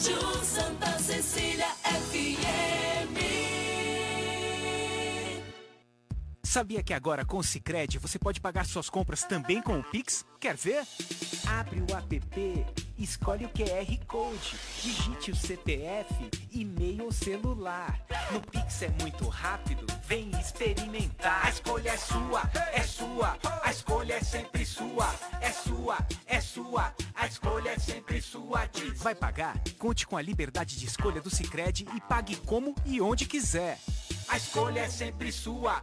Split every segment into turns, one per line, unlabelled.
Rádio Santa Cecília FM.
Sabia que agora com o Cicred você pode pagar suas compras também com o Pix? Quer ver? Abre o app, escolhe o QR Code, digite o CPF, e-mail ou celular. No Pix é muito rápido, vem experimentar. A escolha é sua, é sua, a escolha é sempre sua, é sua, é sua, a escolha é sempre sua. Diz. Vai pagar? Conte com a liberdade de escolha do Cicred e pague como e onde quiser. A escolha é sempre sua.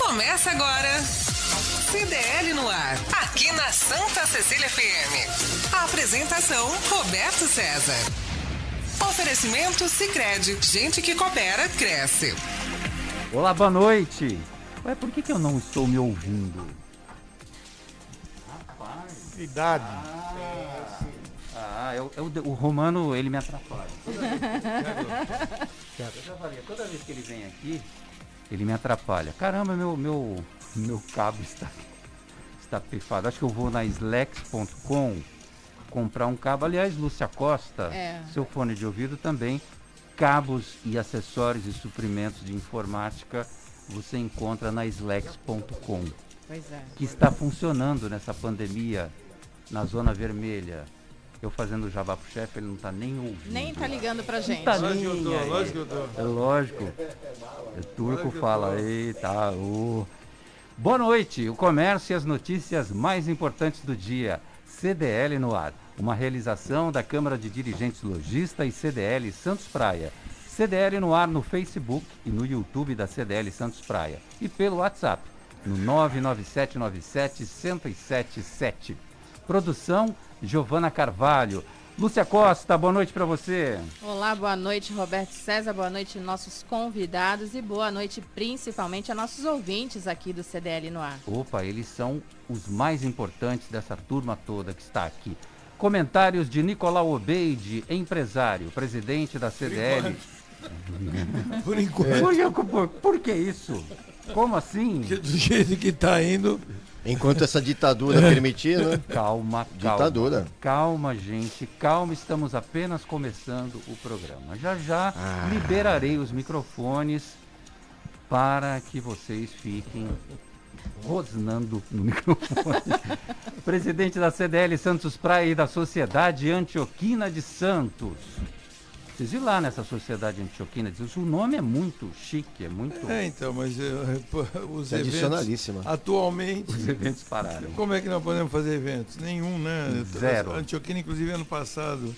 Começa agora. CDL no ar, aqui na Santa Cecília FM. A apresentação Roberto César. Oferecimento Sicredi, gente que coopera cresce.
Olá, boa noite. Ué, por que, que eu não estou me ouvindo?
Idade.
Ah, eu, eu- o Romano, ele me atrapalha. Eu já falei, toda vez que ele vem aqui, ele me atrapalha. Caramba, meu, meu, meu cabo está, está pifado. Acho que eu vou na slex.com comprar um cabo. Aliás, Lúcia Costa,
É.
seu fone de ouvido também, cabos e acessórios e suprimentos de informática você encontra na slex.com
Pois é.
que está funcionando nessa pandemia na zona vermelha. Eu fazendo jabá pro chefe, ele não tá nem ouvindo.
Nem tá ligando pra gente.
Tá
Lógico que eu tô,
aí.
lógico que eu tô.
É lógico. O turco fala, eita, ô. Boa noite, o comércio e as notícias mais importantes do dia. CDL no ar, uma realização da Câmara de Dirigentes Logista e CDL Santos Praia. CDL no ar no Facebook e no YouTube da CDL Santos Praia. E pelo WhatsApp, no 99797-1077. Produção, Giovana Carvalho. Lúcia Costa, boa noite para você.
Olá, boa noite, Roberto César, boa noite, nossos convidados e boa noite principalmente a nossos ouvintes aqui do CDL no ar.
Opa, eles são os mais importantes dessa turma toda que está aqui. Comentários de Nicolau Obeide, empresário, presidente da CDL.
Por enquanto,
Por, que- por, por que isso? Como assim?
do jeito que tá indo,
Enquanto essa ditadura permitir, né?
Calma, calma.
Ditadura.
Calma, gente, calma, estamos apenas começando o programa. Já já liberarei os microfones para que vocês fiquem rosnando no microfone. Presidente da CDL Santos Praia e da Sociedade Antioquina de Santos. Vocês viram lá nessa Sociedade Antioquina de Santos? O nome é muito chique, é muito.
é então, mas pô, os eventos
Tradicionalíssima.
atualmente,
Os eventos pararam.
como é que nós podemos fazer eventos? Nenhum, né?
Zero.
A Antioquina, inclusive, ano passado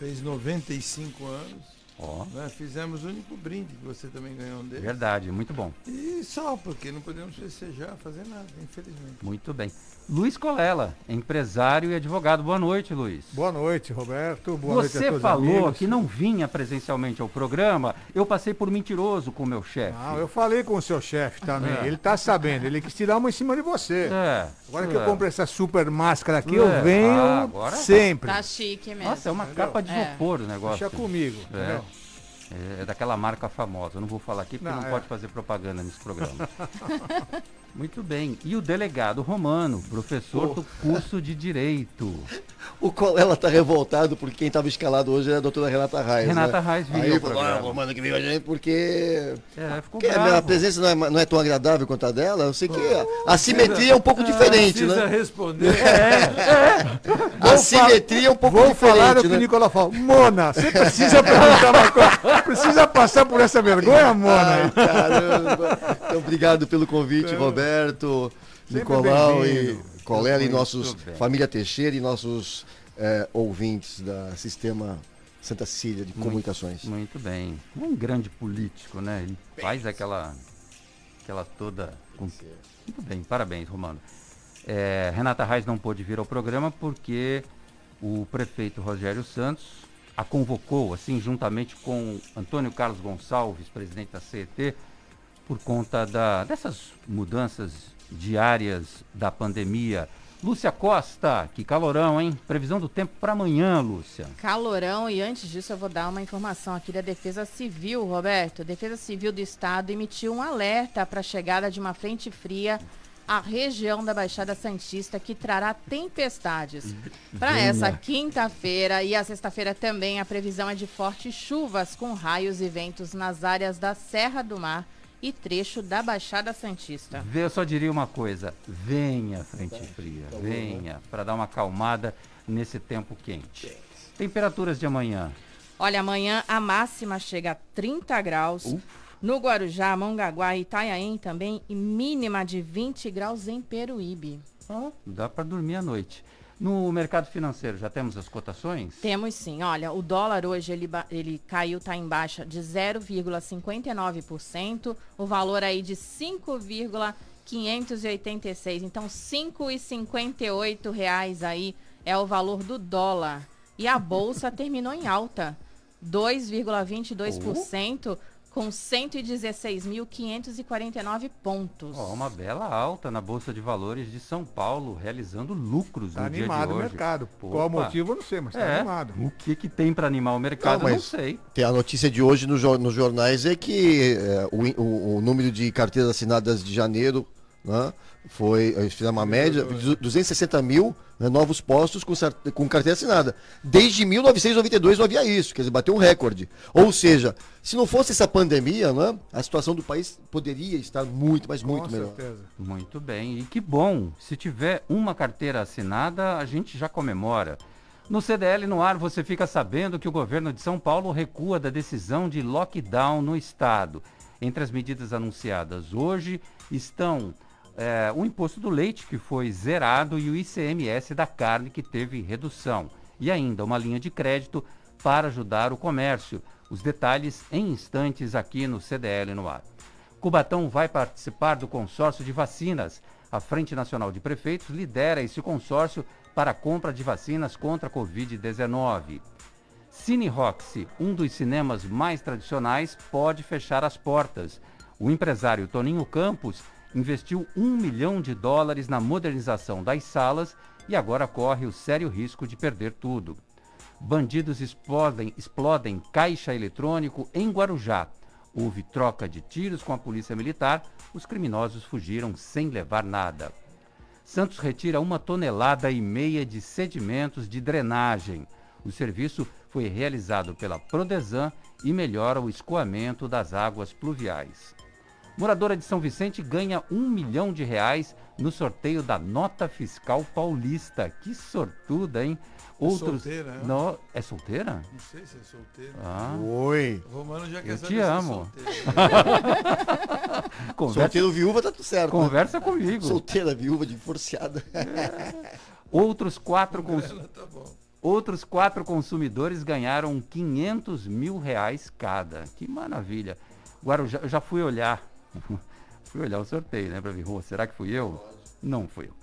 fez 95 anos.
Ó,
né? Fizemos o único brinde que você também ganhou um deles.
verdade, muito bom.
E só, porque não podemos festejar, fazer nada, infelizmente.
Muito bem. Luiz Colela, empresário e advogado. Boa noite, Luiz.
Boa noite, Roberto. Boa noite a
Você
todos
falou
amigos.
que não vinha presencialmente ao programa. Eu passei por mentiroso com o meu chefe.
Não, eu falei com o seu chefe também.
É.
Ele tá sabendo. Ele quis tirar uma em cima de você.
É.
Agora que
é.
eu comprei essa super máscara aqui,
É.
eu venho
Ah, agora vai.
sempre.
Tá chique mesmo.
Nossa, é uma capa de
É.
isopor o negócio.
Deixa comigo.
É.
entendeu?
É, é daquela marca famosa. Eu não vou falar aqui porque
Não,
não,
é.
pode fazer propaganda nesse programa. Muito bem. E o delegado Romano, professor do curso de Direito.
O Colela tá revoltado porque quem estava escalado hoje é a doutora Renata Reis.
Renata
né?
Reis viria
Aí falou, ah,
programa.
Romano que veio a gente porque...
É, ficou
porque a
bravo.
minha presença não é, não é tão agradável quanto a dela. Eu sei que a, a simetria é um pouco diferente,
Precisa
né?
responder.
A simetria é um pouco
Vou falar o
diferente,
que o
né?
Nicolau falou. Mona, você precisa perguntar uma coisa. Precisa passar por essa vergonha, Mona?
Ai, caramba. Então, obrigado pelo convite, Roberto,
Sempre
Nicolau e. Colela e
Muito
nossos
bem.
família Teixeira e nossos eh, ouvintes da Sistema Santa Cecília de Comunicações.
Muito bem. Um grande político, né? Ele faz aquela, aquela toda. com- Muito bem, parabéns, Romano. É, Renata Reis não pôde vir ao programa porque o prefeito Rogério Santos a convocou, assim, juntamente com Antônio Carlos Gonçalves, presidente da CET, por conta da, dessas mudanças diárias da pandemia. Lúcia Costa, que calorão, hein? Previsão do tempo para amanhã, Lúcia.
Calorão e antes disso eu vou dar uma informação aqui da Defesa Civil, Roberto. A Defesa Civil do Estado emitiu um alerta para a chegada de uma frente fria à região da Baixada Santista que trará tempestades. Para
Venha.
essa quinta-feira e a sexta-feira também a previsão é de fortes chuvas com raios e ventos nas áreas da Serra do Mar e trecho da Baixada Santista.
Eu só diria uma coisa: venha, frente fria, venha, para dar uma acalmada nesse tempo quente. Temperaturas de amanhã.
Olha, amanhã a máxima chega a 30 graus. No Guarujá, Mongaguá e Itanhaém também, e mínima de 20 graus em Peruíbe.
Dá para dormir à noite. No mercado financeiro, já temos as cotações?
Temos sim. Olha, o dólar hoje ele, ele caiu, está em baixa de 0,59%. O valor aí de 5,586. Então, 5,58 reais aí é o valor do dólar. E a bolsa terminou em alta, 2,22%, com 116.549 pontos.
Ó, uma bela alta na Bolsa de Valores de São Paulo, realizando lucros
Tá
no dia de
animado o
hoje.
mercado. Qual o motivo, eu não sei, mas tá
é,
animado.
O que, que tem para animar o mercado,
Não,
não,
mas
sei.
Tem a notícia de hoje no nos jornais é que é, o, o- o número de carteiras assinadas de janeiro né, foi, fizeram uma média de 260 mil né, novos postos com, com carteira assinada. Desde 1992 não havia isso, quer dizer, bateu um recorde. Ou seja, se não fosse essa pandemia, né, a situação do país poderia estar muito, mas muito melhor.
Muito bem, e que bom. Se tiver uma carteira assinada, a gente já comemora. No CDL no ar, você fica sabendo que o governo de São Paulo recua da decisão de lockdown no estado. Entre as medidas anunciadas hoje estão eh, o imposto do leite, que foi zerado, e o ICMS da carne, que teve redução. E ainda uma linha de crédito para ajudar o comércio. Os detalhes em instantes aqui no CDL no ar. Cubatão vai participar do consórcio de vacinas. A Frente Nacional de Prefeitos lidera esse consórcio para a compra de vacinas contra a Covid-19. Cine Roxy, um dos cinemas mais tradicionais, pode fechar as portas. O empresário Toninho Campos investiu um milhão de dólares na modernização das salas e agora corre o sério risco de perder tudo. Bandidos explodem, explodem caixa eletrônico em Guarujá. Houve troca de tiros com a polícia militar. Os criminosos fugiram sem levar nada. Santos retira uma tonelada e meia de sedimentos de drenagem. O serviço foi realizado pela Prodesan e melhora o escoamento das águas pluviais. Moradora de São Vicente ganha um milhão de reais no sorteio da Nota Fiscal Paulista. Que sortuda, hein?
solteira, é?
No... É solteira?
Não sei se é solteiro.
Ah.
Oi.
O Romano já quer
Eu te
é
amo.
solteiro.
Conversa-
Solteiro viúva tá tudo certo. né?
Conversa comigo.
Solteira viúva, divorciada.
Outros quatro, cons-
Ela tá bom.
Outros quatro consumidores ganharam 500 mil reais cada. Que maravilha. Guarujá, eu já fui olhar. fui olhar o sorteio, né? Pra ver, "Rô, será que fui eu? Não fui eu.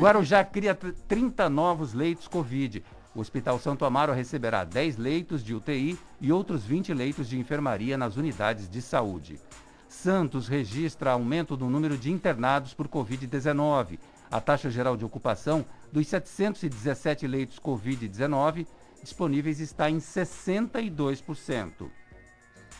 Guarujá cria tr- 30 novos leitos Covid. O Hospital Santo Amaro receberá 10 leitos de UTI e outros 20 leitos de enfermaria nas unidades de saúde. Santos registra aumento do número de internados por Covid-19. A taxa geral de ocupação dos 717 leitos Covid-19 disponíveis está em 62%.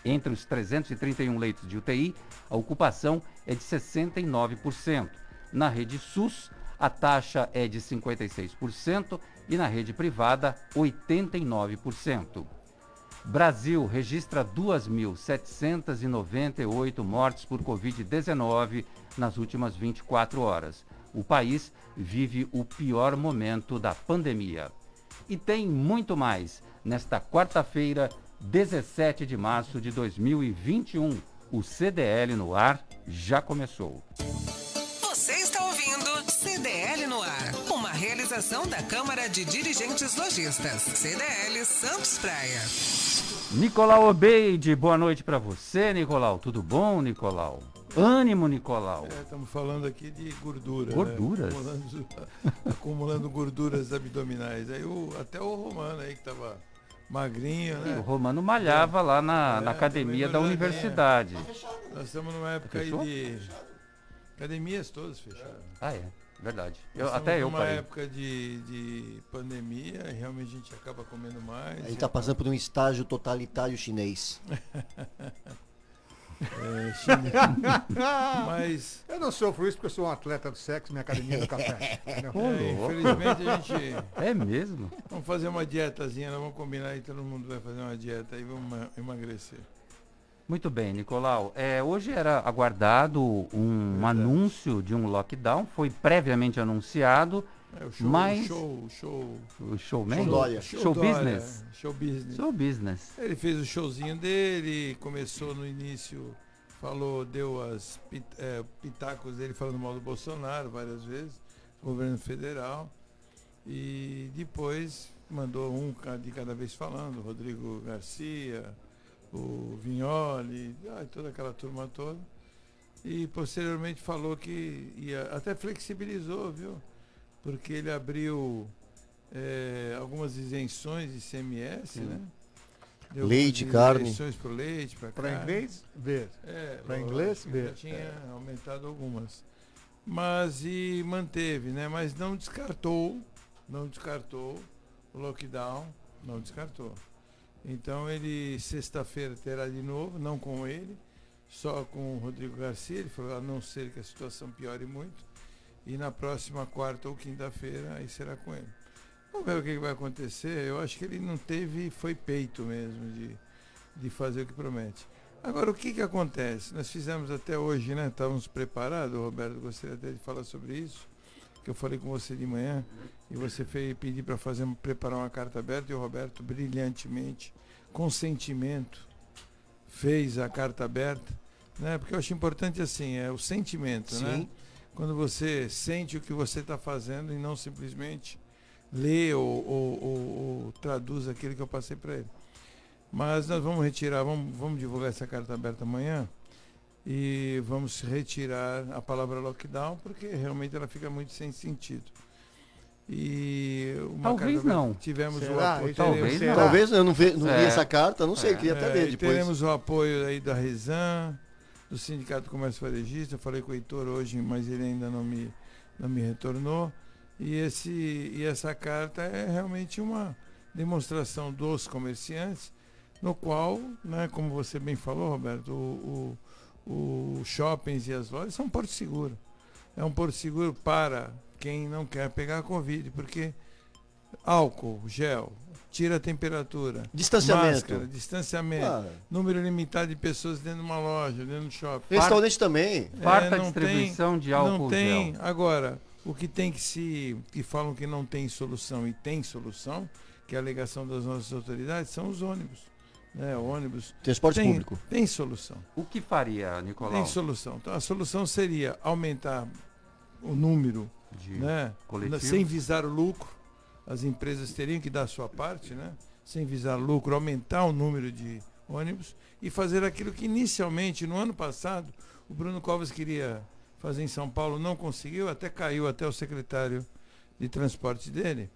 Entre os 331 leitos de UTI, a ocupação é de 69%. Na rede SUS, a taxa é de 56% e na rede privada, 89%. Brasil registra 2.798 mortes por Covid-19 nas últimas 24 horas. O país vive o pior momento da pandemia. E tem muito mais. Nesta quarta-feira, 17 de março de 2021, o CDL no ar já começou.
Você está ouvindo CDL no ar, uma realização da Câmara de Dirigentes Lojistas, CDL Santos Praia.
Nicolau Obeide, boa noite pra você, Nicolau. Tudo bom, Nicolau? Ânimo, Nicolau.
É, estamos falando aqui de gordura.
Gorduras?
Né? Acumulando, acumulando gorduras abdominais. Aí o, até o Romano aí que tava magrinho,
E
né?
o Romano malhava lá na, na
É,
academia
também
da universidade.
Nós estamos numa época aí
Fechou?
de. Academias todas fechadas.
Ah, é, verdade. Eu,
estamos
até eu
numa
parei.
época de, de pandemia e realmente a gente acaba comendo mais.
Ele tá passando por um estágio totalitário chinês.
É, chinês. Mas
Eu não sofro isso porque eu sou um atleta do sexo, minha academia do café.
é, infelizmente a gente.
É mesmo?
Vamos fazer uma dietazinha, nós vamos combinar aí, todo mundo vai fazer uma dieta e vamos ma- emagrecer.
Muito bem, Nicolau. É, hoje era aguardado um
Verdade.
anúncio de um lockdown, foi previamente anunciado.
É, o show,
Mas-
o show, o show.
O showman?
Show Dória.
Show
Dória,
business.
Show business.
Show business.
Ele fez o showzinho dele, começou no início, falou, deu as pit- é, pitacos dele falando mal do Bolsonaro várias vezes, governo federal. E depois mandou um de cada vez falando, Rodrigo Garcia, o Vignoli, toda aquela turma toda. E posteriormente falou que ia, até flexibilizou, viu? Porque ele abriu eh, algumas isenções de CMS,
Sim.
né? Deu
Leite, carne.
Isenções para leite, para
Para inglês, ver.
é, lógico,
inglês,
já
ver.
tinha aumentado algumas. Mas e manteve, né? Mas não descartou, não descartou o lockdown, não descartou. Então ele sexta-feira terá de novo, não com ele, só com o Rodrigo Garcia, ele falou, a não ser que a situação piore muito. E na próxima quarta ou quinta-feira aí será com ele. Vamos ver o que vai acontecer. Eu acho que ele não teve, foi peito mesmo de, de fazer o que promete. Agora, o que, que acontece? Nós fizemos até hoje, né? Estávamos preparados, Roberto, gostaria até de falar sobre isso, que eu falei com você de manhã, e você fez pedir para fazer preparar uma carta aberta, e o Roberto brilhantemente, com sentimento, fez a carta aberta, né? Porque eu acho importante assim, é o sentimento, né? Quando você sente o que você está fazendo e não simplesmente lê ou, ou- ou- ou traduz aquilo que eu passei para ele. Mas nós vamos retirar, vamos, vamos divulgar essa carta aberta amanhã e vamos retirar a palavra lockdown porque realmente ela fica muito sem sentido. E uma
Talvez não.
Tivemos o
Será?
apoio,
Isso aí,
Talvez
será?
não.
Talvez eu não, ve, não
É.
li essa carta, não sei,
É.
queria até
é,
ler
e
depois.
teremos o apoio aí da Rezan, do Sindicato do Comércio Varejista. Eu falei com o Heitor hoje, mas ele ainda não me, não me retornou. E, esse, e essa carta é realmente uma demonstração dos comerciantes, no qual, né, como você bem falou, Roberto, o, o, os shoppings e as lojas são um porto seguro. É um porto seguro para quem não quer pegar a Covid, porque álcool, gel, tira a temperatura,
Distanciamento.
máscara, distanciamento,
Ah,
número limitado de pessoas dentro de uma loja, dentro do shopping.
restaurante também.
Farta
É, não
distribuição de álcool
Não tem.
gel.
Agora, o que tem que se. que falam que não tem solução e tem solução, que é a alegação das nossas autoridades, são os ônibus. Né? Ônibus
Transporte
tem,
público.
tem solução.
O que faria, Nicolau?
Tem solução. Então a solução seria aumentar o número,
De
né?
coletivo?
Sem visar o lucro. As empresas teriam que dar a sua parte, né? Sem visar lucro, aumentar o número de ônibus e fazer aquilo que inicialmente, no ano passado, o Bruno Covas queria fazer em São Paulo, não conseguiu, até caiu até o secretário de transporte dele,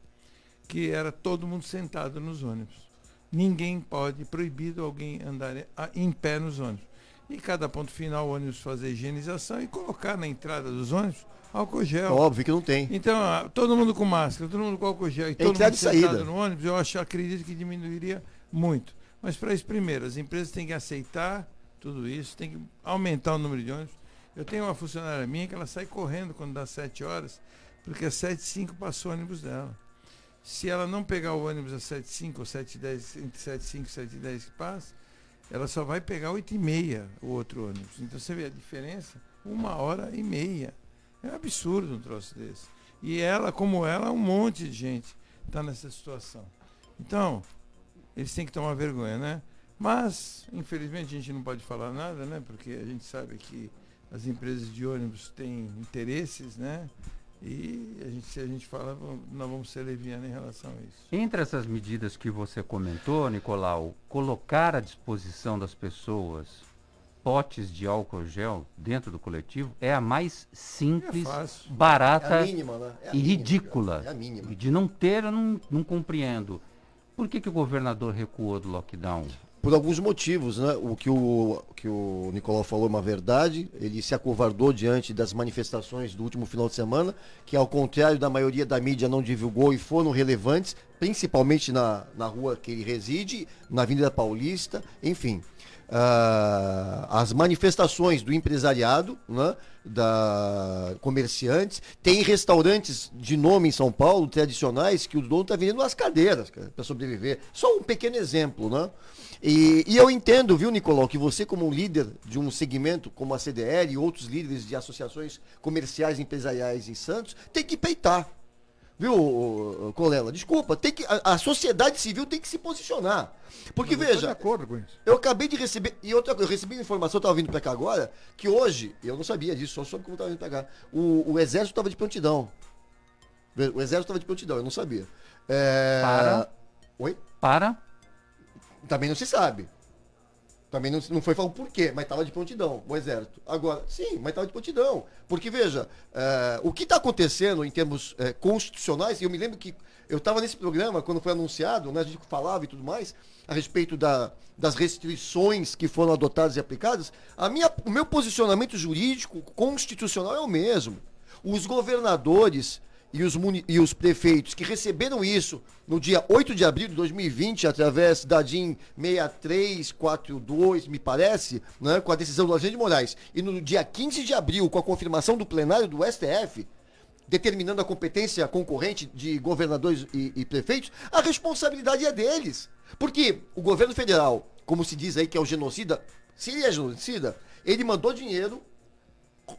que era todo mundo sentado nos ônibus. Ninguém pode, proibido alguém andar em pé nos ônibus. E cada ponto final, o ônibus fazer higienização e colocar na entrada dos ônibus álcool gel.
Óbvio que não tem.
Então, ah, todo mundo com máscara, todo mundo com álcool gel e todo
Entrada
mundo sentado
saída.
no ônibus, eu acho, acredito que diminuiria muito. Mas para isso, primeiro, as empresas têm que aceitar tudo isso, tem que aumentar o número de ônibus. Eu tenho uma funcionária minha que ela sai correndo quando dá 7 horas, porque às 7 e 5 passou o ônibus dela. Se ela não pegar o ônibus às 7 e 5 ou 7 e 10, entre 7 e 5 e 7 e 10 que passa, ela só vai pegar 8 e meia o outro ônibus. Então você vê a diferença? Uma hora e meia. É um absurdo um troço desse. E ela, como ela, um monte de gente está nessa situação. Então, eles têm que tomar vergonha, né? Mas, infelizmente, a gente não pode falar nada, né? Porque a gente sabe que as empresas de ônibus têm interesses, né? E a gente, se a gente fala, nós vamos ser levianos em relação a isso.
Entre essas medidas que você comentou, Nicolau, colocar à disposição das pessoas potes de álcool gel dentro do coletivo é a mais simples,
É
barata
É mínima, né? É
e
mínima,
ridícula.
é a mínima.
E de não ter, eu não, não compreendo. Por que, que o governador recuou do lockdown?
Por alguns motivos, né? O que o, que o Nicolau falou é uma verdade. Ele se acovardou diante das manifestações do último final de semana, que ao contrário da maioria da mídia não divulgou e foram relevantes, principalmente na, na rua que ele reside, na Avenida Paulista, enfim. Ah, as manifestações do empresariado, né, da comerciantes, tem restaurantes de nome em São Paulo, tradicionais, que o dono está vendendo as cadeiras para sobreviver. Só um pequeno exemplo, né? E, e eu entendo, viu, Nicolau, que você, como líder de um segmento como a CDL e outros líderes de associações comerciais e empresariais em Santos, tem que peitar. Viu, Colela? Desculpa, tem que, a, a sociedade civil tem que se posicionar. Porque,
Mas eu de
veja,
acordo com isso.
eu acabei de receber. E outra coisa, eu recebi uma informação, eu estava vindo para cá agora, que hoje, eu não sabia disso, só soube como estava vindo para cá. O, o exército estava de prontidão. O exército estava de prontidão, eu não sabia. É...
Para?
Oi?
Para
Também não se sabe. Também não, não foi falado por quê, mas estava de prontidão, o exército. Agora, sim, mas estava de prontidão. Porque, veja, eh, o que está acontecendo em termos eh, constitucionais, eu me lembro que eu estava nesse programa quando foi anunciado, né, a gente falava e tudo mais, a respeito da- das restrições que foram adotadas e aplicadas, a minha, o meu posicionamento jurídico constitucional é o mesmo. Os governadores e os, e os prefeitos que receberam isso no dia 8 de abril de 2020, através da DIN 6342, me parece, né, com a decisão do Alexandre de Moraes, e no dia 15 de abril, com a confirmação do plenário do STF, determinando a competência concorrente de governadores e, e prefeitos, a responsabilidade é deles. Porque o governo federal, como se diz aí que é o genocida, se ele é genocida, ele mandou dinheiro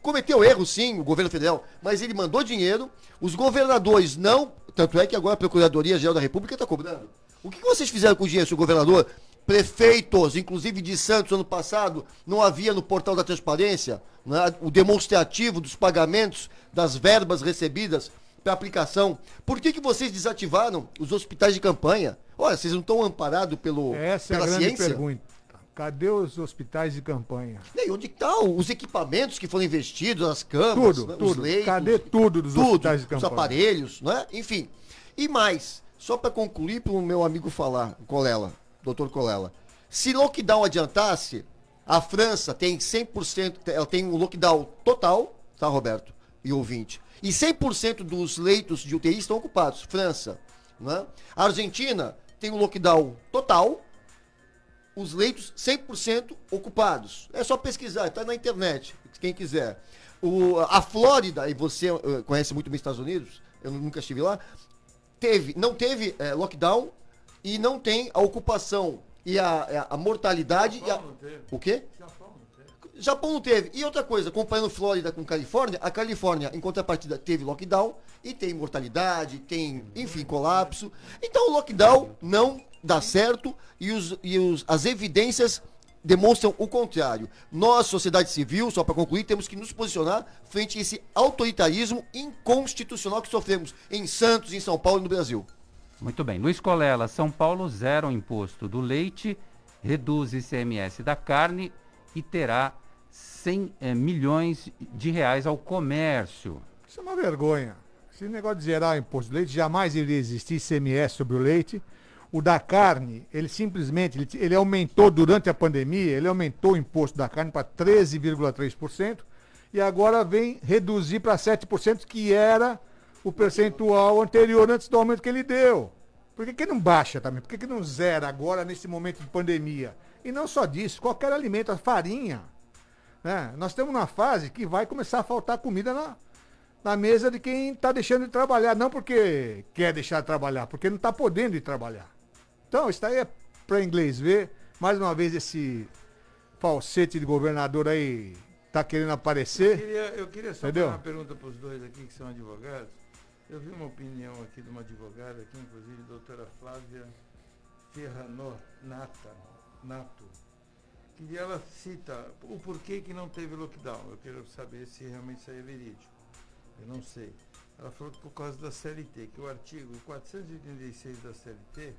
cometeu erro sim, o governo federal, mas ele mandou dinheiro, os governadores não, tanto é que agora a Procuradoria Geral da República está cobrando. O que vocês fizeram com o dinheiro, seu governador? Prefeitos, inclusive de Santos, ano passado, não havia no portal da transparência né, o demonstrativo dos pagamentos das verbas recebidas para aplicação. Por que, que vocês desativaram os hospitais de campanha? Olha, vocês não estão amparados pelo,
Essa é a
pela
grande
ciência?
pergunta. Cadê os hospitais de campanha?
E aí, onde estão os equipamentos que foram investidos, as camas,
Tudo,
né, os
tudo.
leitos?
Cadê tudo dos hospitais de
Os
campanha?
aparelhos, né? Enfim. E mais, só para concluir para o meu amigo falar, Colela, doutor Colela. Se lockdown adiantasse, a França tem 100%, ela tem um lockdown total, tá, Roberto? E ouvinte. E 100% dos leitos de UTI estão ocupados. França, né? A Argentina tem um lockdown total, os leitos 100% ocupados. É só pesquisar, está na internet, quem quiser. O, a Flórida, e você eh, conhece muito bem os Estados Unidos, eu nunca estive lá, teve, não teve eh, lockdown e não tem a ocupação e a, a- a mortalidade. e a-
não teve.
o quê? Japão não teve. E outra coisa, comparando Flórida com Califórnia, a Califórnia, em contrapartida, teve lockdown e tem mortalidade, tem, enfim, colapso. Então o lockdown não dá certo e, os, e os, as evidências demonstram o contrário. Nós, sociedade civil, só para concluir, temos que nos posicionar frente a esse autoritarismo inconstitucional que sofremos em Santos, em São Paulo e no Brasil.
Muito bem. Luiz Colela, São Paulo zera o imposto do leite, reduz ICMS da carne e terá 100 eh, milhões de reais ao comércio.
Isso é uma vergonha. Esse negócio de zerar o imposto de leite jamais iria existir ICMS sobre o leite. O da carne, ele simplesmente ele, ele aumentou durante a pandemia, ele aumentou o imposto da carne para 13,3% e agora vem reduzir para 7%, que era o percentual anterior antes do aumento que ele deu. Por que, que não baixa também? Por que, que não zera agora nesse momento de pandemia? E não só disso, qualquer alimento, a farinha. né? Nós estamos numa fase que vai começar a faltar comida na, na mesa de quem está deixando de trabalhar. Não porque quer deixar de trabalhar, porque não está podendo ir trabalhar. Então, isso daí é para inglês ver. Mais uma vez, esse falsete de governador aí tá querendo
Eu
aparecer.
queria, eu queria só
Entendeu?
fazer uma pergunta para os dois aqui que são advogados. Eu vi uma opinião aqui de uma advogada aqui, inclusive, doutora Flávia Ferranor Nata, Nato, que ela cita o porquê que não teve lockdown. Eu quero saber se realmente isso aí é verídico. Eu não sei. Ela falou que por causa da CLT, que o artigo 486 da CLT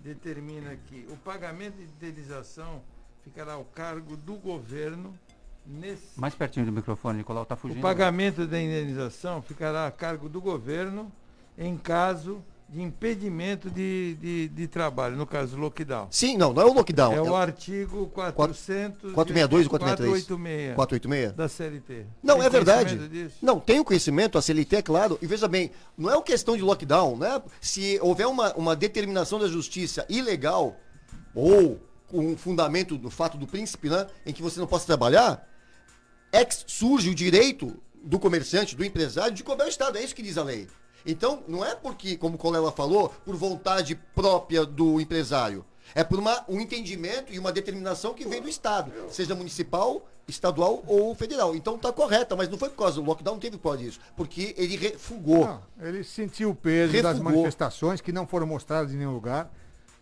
determina que o pagamento de indenização ficará ao cargo do governo nesse
Mais pertinho do microfone, Nicolau, tá
o
fugindo.
pagamento da indenização ficará a cargo do governo em caso de impedimento de, de, de trabalho, no caso lockdown.
Sim, não, não é o lockdown.
é o
é
artigo 400
462 ou 463?
486
486?
da CLT.
Não,
Tem
é verdade.
disso?
Não, tem o conhecimento, a CLT é claro. E veja bem, não é uma questão de lockdown, né? Se houver uma, uma determinação da justiça ilegal, ou com um fundamento do fato do príncipe, né? Em que você não possa trabalhar, ex surge o direito do comerciante, do empresário, de cobrar o Estado. É isso que diz a lei. Então, não é porque, como o Colela falou, por vontade própria do empresário. É por uma, um entendimento e uma determinação que vem do Estado, seja municipal, estadual ou federal. Então tá correta, mas não foi por causa do lockdown, não teve por causa disso. Porque ele refugou.
Não, ele sentiu o peso das
Refugou.
manifestações que não foram mostradas em nenhum lugar,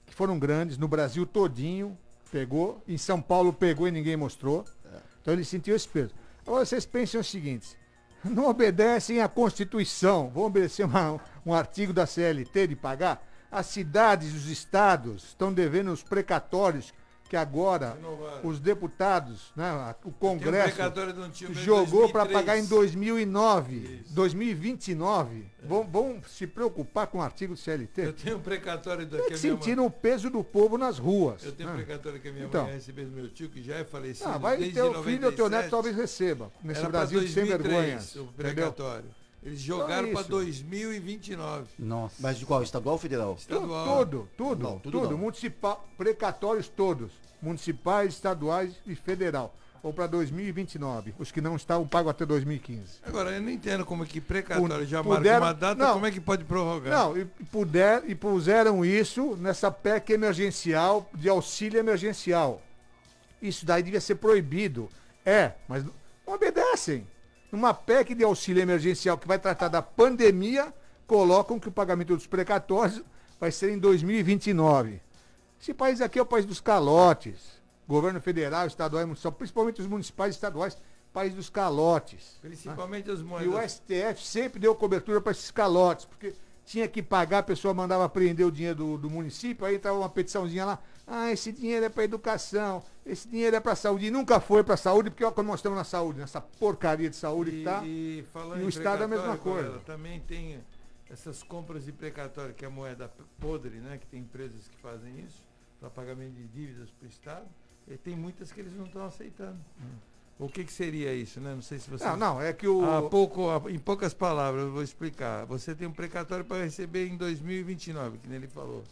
que foram grandes, no Brasil todinho pegou, em São Paulo pegou e ninguém mostrou. Então ele sentiu esse peso. Agora vocês pensem o seguinte, não obedecem à Constituição, vão obedecer uma- um artigo da CLT de pagar? As cidades, os estados estão devendo os precatórios que agora os deputados, né, o
um
Congresso
precatório um
jogou para
2003.
pagar em 2009, 2029. Vão, vão se preocupar com o artigo do CLT?
Eu tenho um precatório da
É
que
que
a minha mãe-
o peso do povo nas ruas.
Eu tenho um
né?
precatório que a minha
Então.
mãe recebeu do meu tio, que já é falecido.
Ah, vai ter o filho ou teu
97.
neto talvez receba. Nesse
Era
Brasil de sem
2003,
vergonha.
O
Entendeu?
Eles jogaram
Então é
para
isso.
2029.
Nossa.
Mas de qual? Estadual ou federal?
Estadual.
Tudo, tudo,
Não,
tudo.
tudo não.
Municipal, precatórios todos. Municipais, estaduais e federal. Ou para 2029. Os que não estavam pagam até 2015.
Agora, eu não entendo como é que precatório já marca
puderam-
uma data,
não.
como é que pode prorrogar?
Não, e, puder, e puseram isso nessa PEC emergencial, de auxílio emergencial. Isso daí devia ser proibido. É, mas não obedecem. Numa PEC de auxílio emergencial que vai tratar da pandemia, colocam que o pagamento dos precatórios vai ser em 2029. Esse país aqui é o país dos calotes. Governo federal, estadual e municipal, principalmente os municipais e estaduais, país dos calotes.
Principalmente as
E o
moedas.
STF sempre deu cobertura para esses calotes, porque tinha que pagar, a pessoa mandava prender o dinheiro do, do município, aí entrava uma petiçãozinha lá, ah, esse dinheiro é para educação, esse dinheiro é para saúde, e nunca foi para saúde, porque olha como nós estamos na saúde, nessa porcaria de saúde que tá.
E,
E o Estado é a mesma coisa.
Coronel, Também tem essas compras de precatório, que é moeda podre, né? Que tem empresas que fazem isso, para pagamento de dívidas para o Estado. E tem muitas que eles não estão aceitando. O que, que seria isso, né? Não sei se você.
Não, não, é que o.
Há pouco, há- em poucas palavras, eu vou explicar. Você tem um precatório para receber em 2029, que nem ele falou.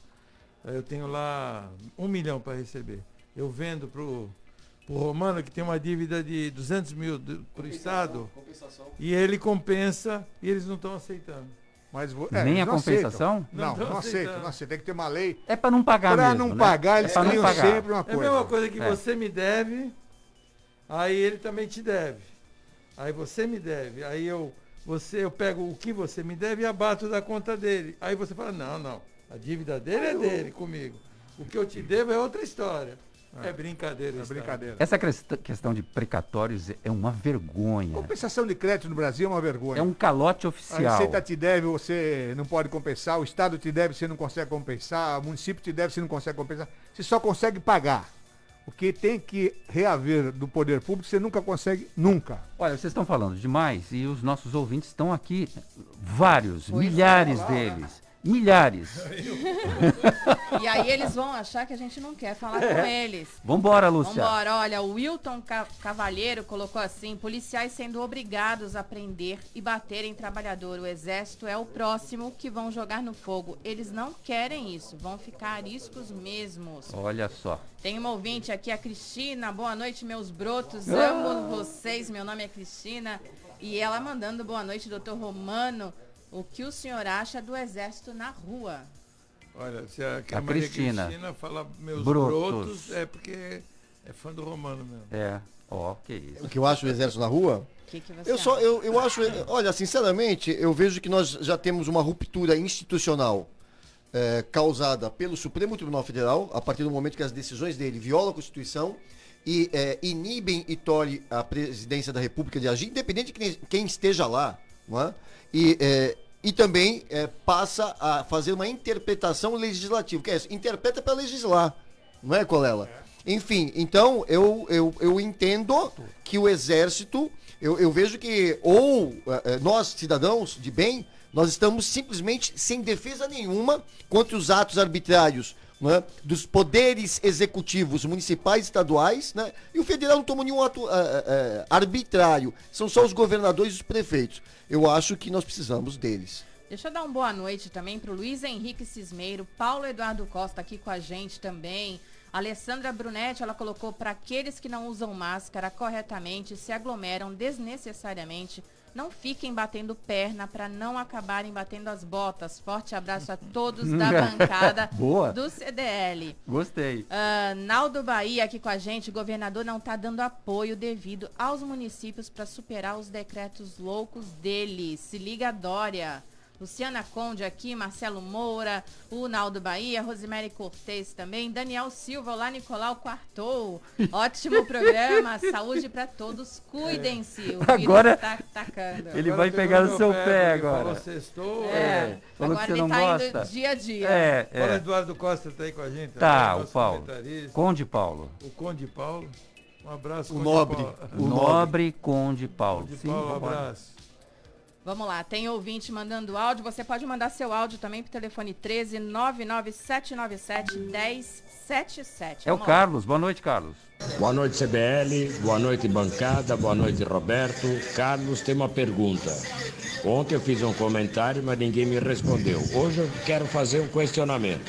Eu tenho lá um milhão para receber. Eu vendo pro, pro Romano, que tem uma dívida de 200 mil para o Estado, e ele compensa e eles não estão aceitando.
Mas, vo-
Nem a compensação?
Não,
Não
não,
aceitando.
não aceitam. Tem que ter uma lei.
É para não pagar
Para
mesmo,
não
né?
pagar,
É
eles
não
criam
pagar.
sempre uma
É a
coisa.
mesma coisa que
É.
você me deve, aí ele também te deve. Aí você me deve, aí eu, você, eu pego o que você me deve e abato da conta dele. Aí você fala, não, não, a dívida dele é dele comigo. O que eu te devo é outra história. É, brincadeira.
É brincadeira.
Essa quest- questão de precatórios é uma vergonha.
Compensação de crédito no Brasil é uma vergonha.
É um calote
A
oficial.
Receita te deve, você não pode compensar. O Estado te deve, você não consegue compensar. O município te deve, você não consegue compensar. Você só consegue pagar. O que tem que reaver do poder público, você nunca consegue, nunca.
Olha, vocês estão falando demais e os nossos ouvintes estão aqui, vários,
Pois é.
milhares deles. Milhares.
E aí eles vão achar que a gente não quer falar com eles.
Vambora, Lúcia.
Vambora, olha, o Wilton Ca- Cavalheiro colocou assim, policiais sendo obrigados a prender e bater em trabalhador. O exército é o próximo que vão jogar no fogo. Eles não querem isso, vão ficar ariscos mesmos.
Olha só.
Tem uma ouvinte aqui, a Cristina. Boa noite, meus brotos. Amo vocês. Meu nome é Cristina. E ela mandando boa noite, doutor Romano. O que o senhor acha do exército na rua?
Olha, se a, a,
A
Maria
Cristina.
Cristina fala meus
Brotos.
brotos, é porque é fã do Romano mesmo.
É, ó, que isso.
O que eu acho do exército na rua?
O que, que você
Eu só,
acha?
eu, eu acho, olha, sinceramente, eu vejo que nós já temos uma ruptura institucional eh, causada pelo Supremo Tribunal Federal, a partir do momento que as decisões dele violam a Constituição e eh, inibem e tolhem a presidência da República de agir, independente de quem, quem esteja lá, é? E eh, e também é, passa a fazer uma interpretação legislativa. Que é isso? Interpreta para legislar, não é, Colela? Enfim, então eu, eu, eu entendo que o Exército, eu, eu vejo que ou eh, eh, nós, cidadãos de bem, nós estamos simplesmente sem defesa nenhuma contra os atos arbitrários né, dos poderes executivos municipais e estaduais, né, e o federal não tomou nenhum ato eh, eh, arbitrário, são só os governadores e os prefeitos. Eu acho que nós precisamos deles.
Deixa eu dar uma boa noite também pro Luiz Henrique Cismeiro, Paulo Eduardo Costa aqui com a gente também. Alessandra Brunetti, ela colocou para aqueles que não usam máscara corretamente, se aglomeram desnecessariamente, não fiquem batendo perna para não acabarem batendo as botas. Forte abraço a todos da bancada
Boa.
do CDL.
Gostei.
Ah, Naldo Bahia aqui com a gente, o governador não está dando apoio devido aos municípios para superar os decretos loucos dele. Se liga, Dória. Luciana Conde aqui, Marcelo Moura, o Naldo Bahia, Rosemary Cortez também, Daniel Silva, olá Nicolau Quartou. Ótimo programa, saúde para todos, cuidem-se. O
Agora
tá atacando.
Ele
Agora
vai pegar
no
seu
pé,
pé
falou
agora.
sextou,
É,
Falou que
agora
você
ele
não
tá
gosta.
indo dia a dia.
É, é.
Eduardo Costa tá aí com a gente.
Tá,
também,
o Paulo. Conde Paulo.
O Conde Paulo. Um abraço,
O
Conde
nobre.
Paulo.
O nobre Conde Paulo.
Conde
Sim,
Paulo, um
vambora.
abraço.
Vamos lá, tem ouvinte mandando áudio. Você pode mandar seu áudio também pro telefone 13 99797 1077.
É o. Carlos. Boa noite, Carlos.
Boa noite, CBL. Boa noite, bancada. Boa noite, Roberto. Carlos tem uma pergunta. Ontem eu fiz um comentário, mas ninguém me respondeu. Hoje eu quero fazer um questionamento.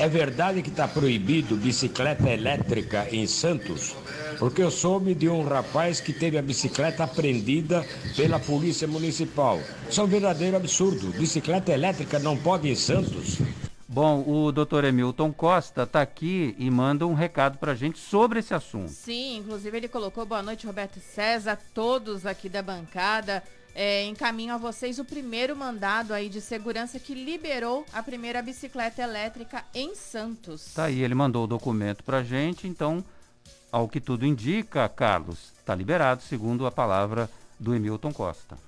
É verdade que está proibido bicicleta elétrica em Santos? Porque eu soube de um rapaz que teve a bicicleta apreendida pela Polícia Municipal. Isso é um verdadeiro absurdo. Bicicleta elétrica não pode em Santos?
Bom, o doutor Emilton Costa está aqui e manda um recado para a gente sobre esse assunto.
Sim, inclusive ele colocou boa noite, Roberto César, todos aqui da bancada. É, encaminho a vocês o primeiro mandado aí de segurança que liberou a primeira bicicleta elétrica em Santos.
Tá aí, ele mandou o documento para a gente, então, ao que tudo indica, Carlos, está liberado, segundo a palavra do Emilton Costa.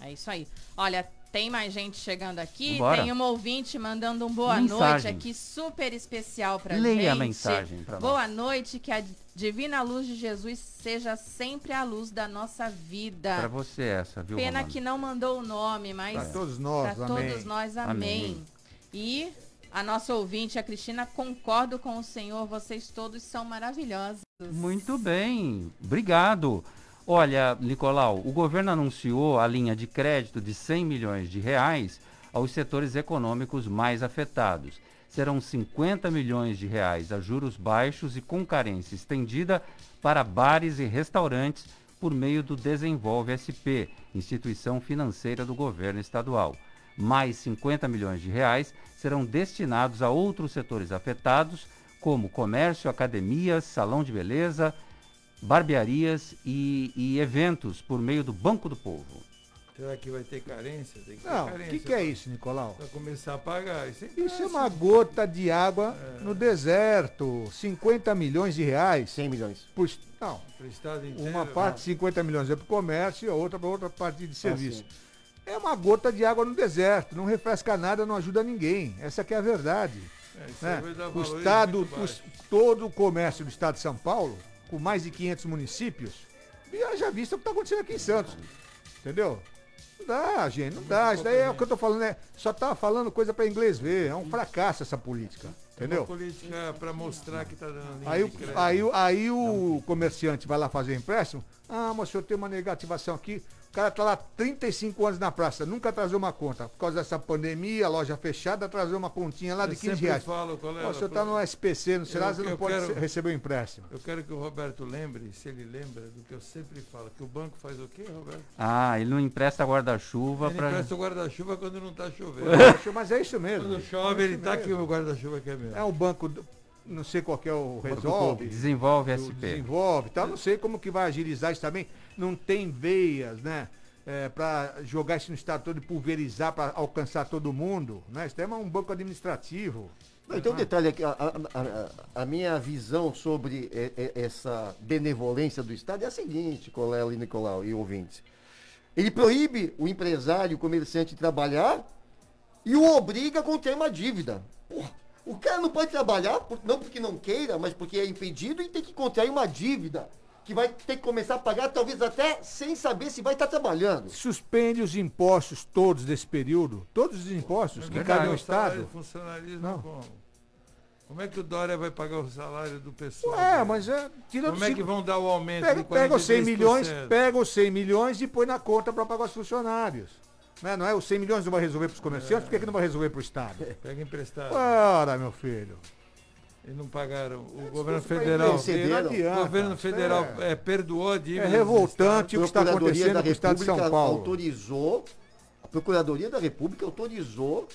É isso aí. Olha, tem mais gente chegando aqui.
Vambora.
Tem uma ouvinte mandando um boa
Mensagem.
noite aqui, super especial pra gente.
Leia a mensagem pra nós.
Boa noite, que a divina luz de Jesus seja sempre a luz da nossa vida.
Para você essa, viu,
Pena
Romano?
que não mandou o nome, mas
Pra todos nós,
pra
amém.
todos nós, amém.
Amém.
E a nossa ouvinte, a Cristina, concordo com o Senhor, vocês todos são maravilhosos.
Muito bem, obrigado. Olha, Nicolau, o governo anunciou a linha de crédito de 100 milhões de reais aos setores econômicos mais afetados. Serão 50 milhões de reais a juros baixos e com carência estendida para bares e restaurantes por meio do Desenvolve SP, instituição financeira do governo estadual. Mais 50 milhões de reais serão destinados a outros setores afetados, como comércio, academias, salão de beleza, barbearias e, e eventos por meio do Banco do Povo.
Será que vai ter carência? Tem que
Não, o
carência.
que, que é isso, Nicolau?
Vai começar a pagar. Isso, é
Isso é uma gota de água no deserto. 50 milhões de reais.
100 milhões.
Por, não,
inteiro.
uma parte, 50 milhões é para o comércio e a outra para outra parte de serviço.
sim.
é uma gota de água no deserto. Não refresca nada, não ajuda ninguém. Essa que é a verdade.
É,
né? O estado,
muito
o-
baixos.
todo o comércio do estado de São Paulo, com mais de 500 municípios, já- já visto o que está acontecendo aqui em Santos. Entendeu? Não dá, gente, não dá. Isso daí é o que eu tô falando, né? Só tá falando coisa para inglês ver. É um fracasso essa política.
É
Entendeu?
uma política para mostrar que tá dando
Aí, o- aí, aí o comerciante vai lá fazer empréstimo. Ah, mas o senhor tem uma negativação aqui. O cara tá lá 35 anos na praça, nunca atrasou uma conta. Por causa dessa pandemia, loja fechada, atrasou uma continha lá de
Eu
15
sempre
reais.
falo, colega,
Ó, o senhor tá no SPC, no Serasa,
eu
não pode
quero-
receber o empréstimo.
Eu quero que o Roberto lembre, se ele lembra, do que eu sempre falo, que o banco faz o quê, Roberto?
Ah, ele não empresta guarda-chuva
Ele
para.
empresta o guarda-chuva quando não tá chovendo.
Mas é isso mesmo.
Quando chove,
É
ele tá
mesmo.
aqui o guarda-chuva que é meu.
É um banco, do- não sei qual que é o resolve.
Desenvolve SP.
Desenvolve, tal. Não sei como que vai agilizar isso também. Não tem veias, né? para jogar isso no estado todo e pulverizar para alcançar todo mundo, né? Isso é um banco administrativo.
Não, então, um detalhe aqui, a, a- a- a minha visão sobre e- e- essa benevolência do Estado é a seguinte, Colela e Nicolau e ouvintes. Ele proíbe o empresário, o comerciante trabalhar e o obriga a contrair uma dívida. Porra, o cara não pode trabalhar, por- não porque não queira, mas porque é impedido e tem que contrair uma dívida. Que vai ter que começar a pagar, talvez até sem saber se vai estar trabalhando.
Suspende os impostos todos desse período. Todos os impostos que
Verdade,
cabem ao Estado.
do funcionalismo
Não.
como? Como é que o Dória vai pagar o salário do pessoal?
É, mas é. Tirando
Como é que vão dar o aumento
Pega,
de
pega os 100 milhões,
43%?
pega os 100 milhões e põe na conta para pagar os funcionários. Não é, não é? Os 100 milhões não vai resolver para os comerciantes, por que, que não vai resolver para o Estado?
Pega emprestado.
Ora, meu filho.
E não pagaram. O governo
fosse pra
federal.
não
O
adianta.
governo federal
É,
é, perdoou a dívida.
é revoltante o que está
Procuradoria
acontecendo
da
com o Estado de
República
São Paulo.
autorizou, a Procuradoria da República autorizou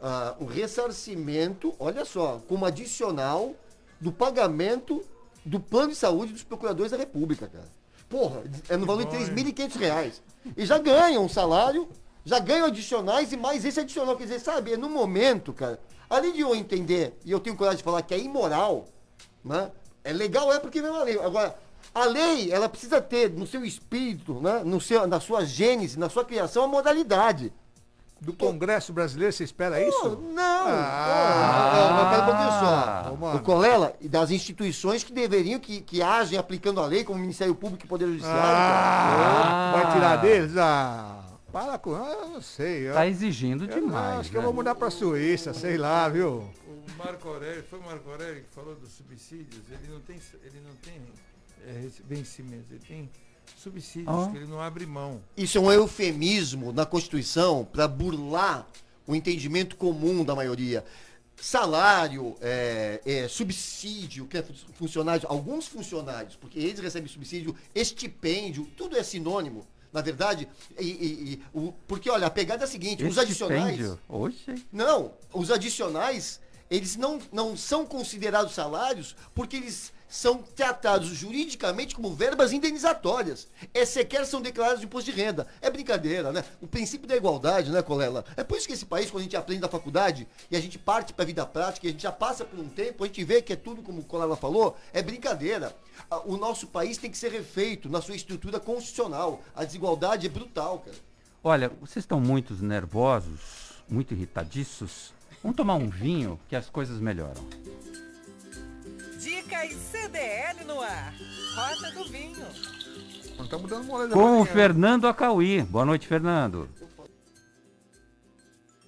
ah, o ressarcimento, olha só, como adicional do pagamento do plano de saúde dos procuradores da República, cara. Porra, é no valor de
hein?
3.500 reais. E já ganham um salário, já ganham adicionais e mais esse adicional. Quer dizer, sabe, é no momento, cara, além de eu entender, e eu tenho coragem de falar que é imoral, né? É legal, é porque não é uma lei. Agora, a lei, ela precisa ter no seu espírito, né? no seu, na sua gênese, na sua criação, a modalidade.
Do Congresso Brasileiro, você espera isso?
Não!
Ah.
Mas pera um pouquinho só. O Colela, e das instituições que deveriam, que, que agem aplicando a lei, como o Ministério Público e o Poder Judiciário.
Ah,
Ah.
vai tirar deles? Ah, para com. Ah, eu não sei. Eu,
Tá exigindo
eu
demais.
acho que eu
né?
vou mudar pra Suíça, sei lá, viu?
O Marco Aurélio, foi o Marco Aurélio que falou dos subsídios, ele não tem, ele não tem é, vencimentos, ele tem subsídios,
Ah.
que ele não abre mão.
Isso é um eufemismo na Constituição para burlar o entendimento comum da maioria. Salário, é, é, subsídio, que é fun- funcionários, alguns funcionários, porque eles recebem subsídio, estipêndio, tudo é sinônimo. Na verdade, e, e- e o- porque olha, a pegada é a seguinte, os adicionais.
Oxe.
Não, os adicionais, eles não, não são considerados salários porque eles são tratados juridicamente como verbas indenizatórias. É sequer são declarados de imposto de renda. É brincadeira, né? O princípio da igualdade, né, Colela? É por isso que esse país, quando a gente aprende na faculdade e a gente parte para a vida prática, a gente já passa por um tempo, a gente vê que é tudo como o Colela falou, é brincadeira. Ah, O nosso país tem que ser refeito na sua estrutura constitucional. A desigualdade é brutal, cara.
Olha, vocês estão muito nervosos, muito irritadiços. Vamos tomar um vinho que as coisas melhoram.
CDL no ar. Rota do vinho.
Estamos dando mole da
Com o. Fernando Acauí. Boa noite, Fernando.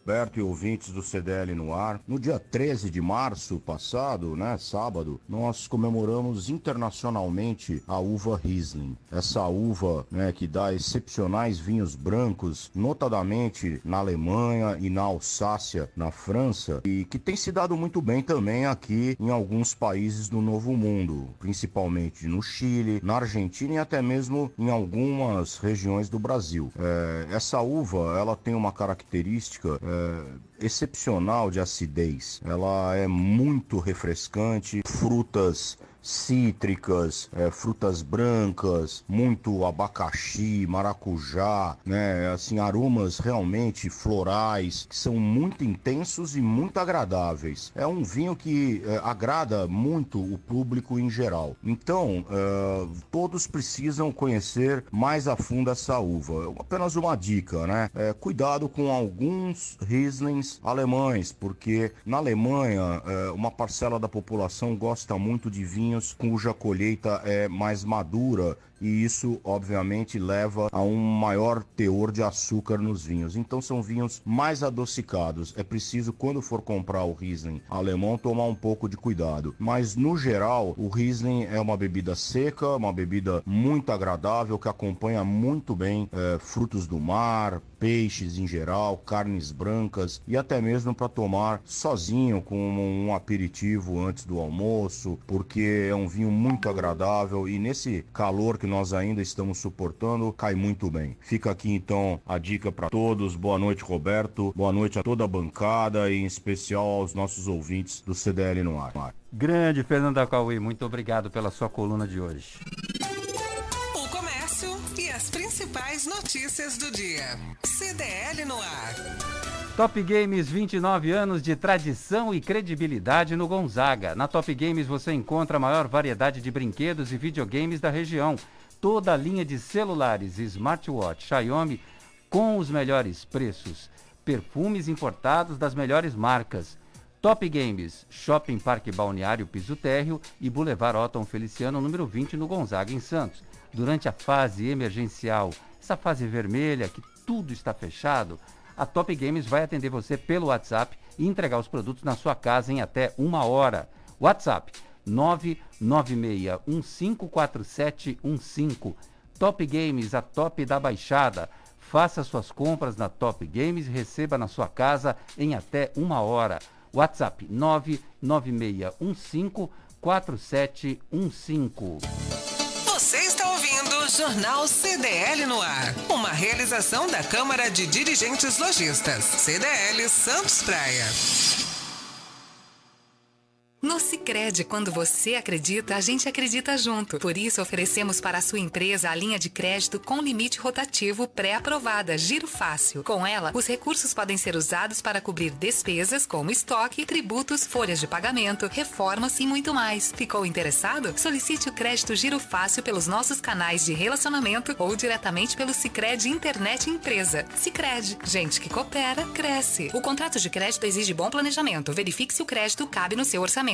Roberto e ouvintes do CDL no ar. No dia 13 de março passado, né, sábado, nós comemoramos internacionalmente a uva Riesling. Essa uva, né, que dá excepcionais vinhos brancos, notadamente na Alemanha e na Alsácia, na França, e que tem se dado muito bem também aqui em alguns países do Novo Mundo, principalmente no Chile, na Argentina e até mesmo em algumas regiões do Brasil. É, essa uva, ela tem uma característica é, excepcional de acidez. Ela é muito refrescante, frutas cítricas, é, frutas brancas, muito abacaxi, maracujá, né? Assim, aromas realmente florais que são muito intensos e muito agradáveis. É um vinho que é, agrada muito o público em geral. Então, é, todos precisam conhecer mais a fundo essa uva. Apenas uma dica, né? É, cuidado com alguns Rieslings alemães, porque na Alemanha é, uma parcela da população gosta muito de vinhos cuja colheita é mais madura e isso obviamente leva a um maior teor de açúcar nos vinhos. Então são vinhos mais adocicados. É preciso quando for comprar o Riesling alemão tomar um pouco de cuidado. Mas no geral, o Riesling é uma bebida seca, uma bebida muito agradável que acompanha muito bem eh, frutos do mar, peixes em geral, carnes brancas e até mesmo para tomar sozinho com um aperitivo antes do almoço, porque é um vinho muito agradável e nesse calor que nós ainda estamos suportando, cai muito bem. Fica aqui então a dica para todos. Boa noite, Roberto. Boa noite a toda a bancada e em especial aos nossos ouvintes do CDL no ar.
Grande Fernando Acauí, muito obrigado pela sua coluna de hoje.
O comércio e as principais notícias do dia. CDL no ar.
Top Games 29 anos de tradição e credibilidade no Gonzaga. Na Top Games você encontra a maior variedade de brinquedos e videogames da região. Toda a linha de celulares e smartwatch Xiaomi com os melhores preços. Perfumes importados das melhores marcas. Top Games, Shopping Parque Balneário Piso Térreo e Boulevard Otton Feliciano, número 20, no Gonzaga, em Santos. Durante a fase emergencial, essa fase vermelha que tudo está fechado, a Top Games vai atender você pelo WhatsApp e entregar os produtos na sua casa em até uma hora. WhatsApp 996154715. Top Games, a top da baixada. Faça suas compras na Top Games e receba na sua casa em até uma hora. WhatsApp 996154715.
Você está ouvindo Jornal CDL no ar. Uma realização da Câmara de Dirigentes Lojistas. CDL Santos Praia.
No Sicredi, quando você acredita, a gente acredita junto. Por isso, oferecemos para a sua empresa a linha de crédito com limite rotativo pré-aprovada, Giro Fácil. Com ela, os recursos podem ser usados para cobrir despesas como estoque, tributos, folhas de pagamento, reformas e muito mais. Ficou interessado? Solicite o crédito Giro Fácil pelos nossos canais de relacionamento ou diretamente pelo Sicredi Internet Empresa. Sicredi, gente que coopera, cresce. O contrato de crédito exige bom planejamento. Verifique se o crédito cabe no seu orçamento.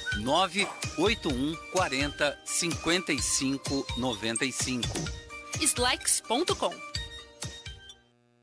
981 40 55 95.
Slex.com.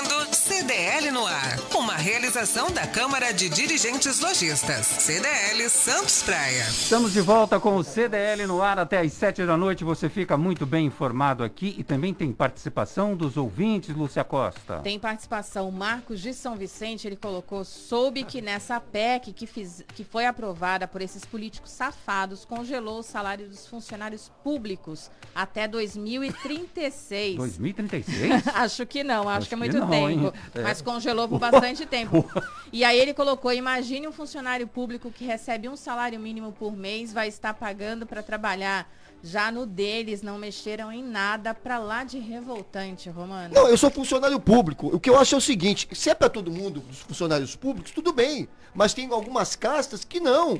ouvindo CDL no ar. Uma realização da Câmara de Dirigentes Lojistas. CDL Santos Praia.
Estamos de volta com o CDL no ar até às 7 da noite. Você fica muito bem informado aqui e também tem participação dos ouvintes, Lúcia Costa.
Tem participação. Marcos de São Vicente, ele colocou, soube que nessa PEC que, fiz, que foi aprovada por esses políticos safados, congelou o salário dos funcionários públicos até 2036.
2036?
acho que não, acho,
Acho
que é
que
muito
não,
tempo.
hein?
Mas
É.
congelou por bastante tempo. E aí ele colocou, imagine um funcionário público que recebe um salário mínimo por mês, vai estar pagando para trabalhar. Já no deles, não mexeram em nada pra lá de revoltante, Romano.
Não, eu sou funcionário público. O que eu acho é o seguinte, se é para todo mundo, os funcionários públicos, tudo bem. Mas tem algumas castas que não.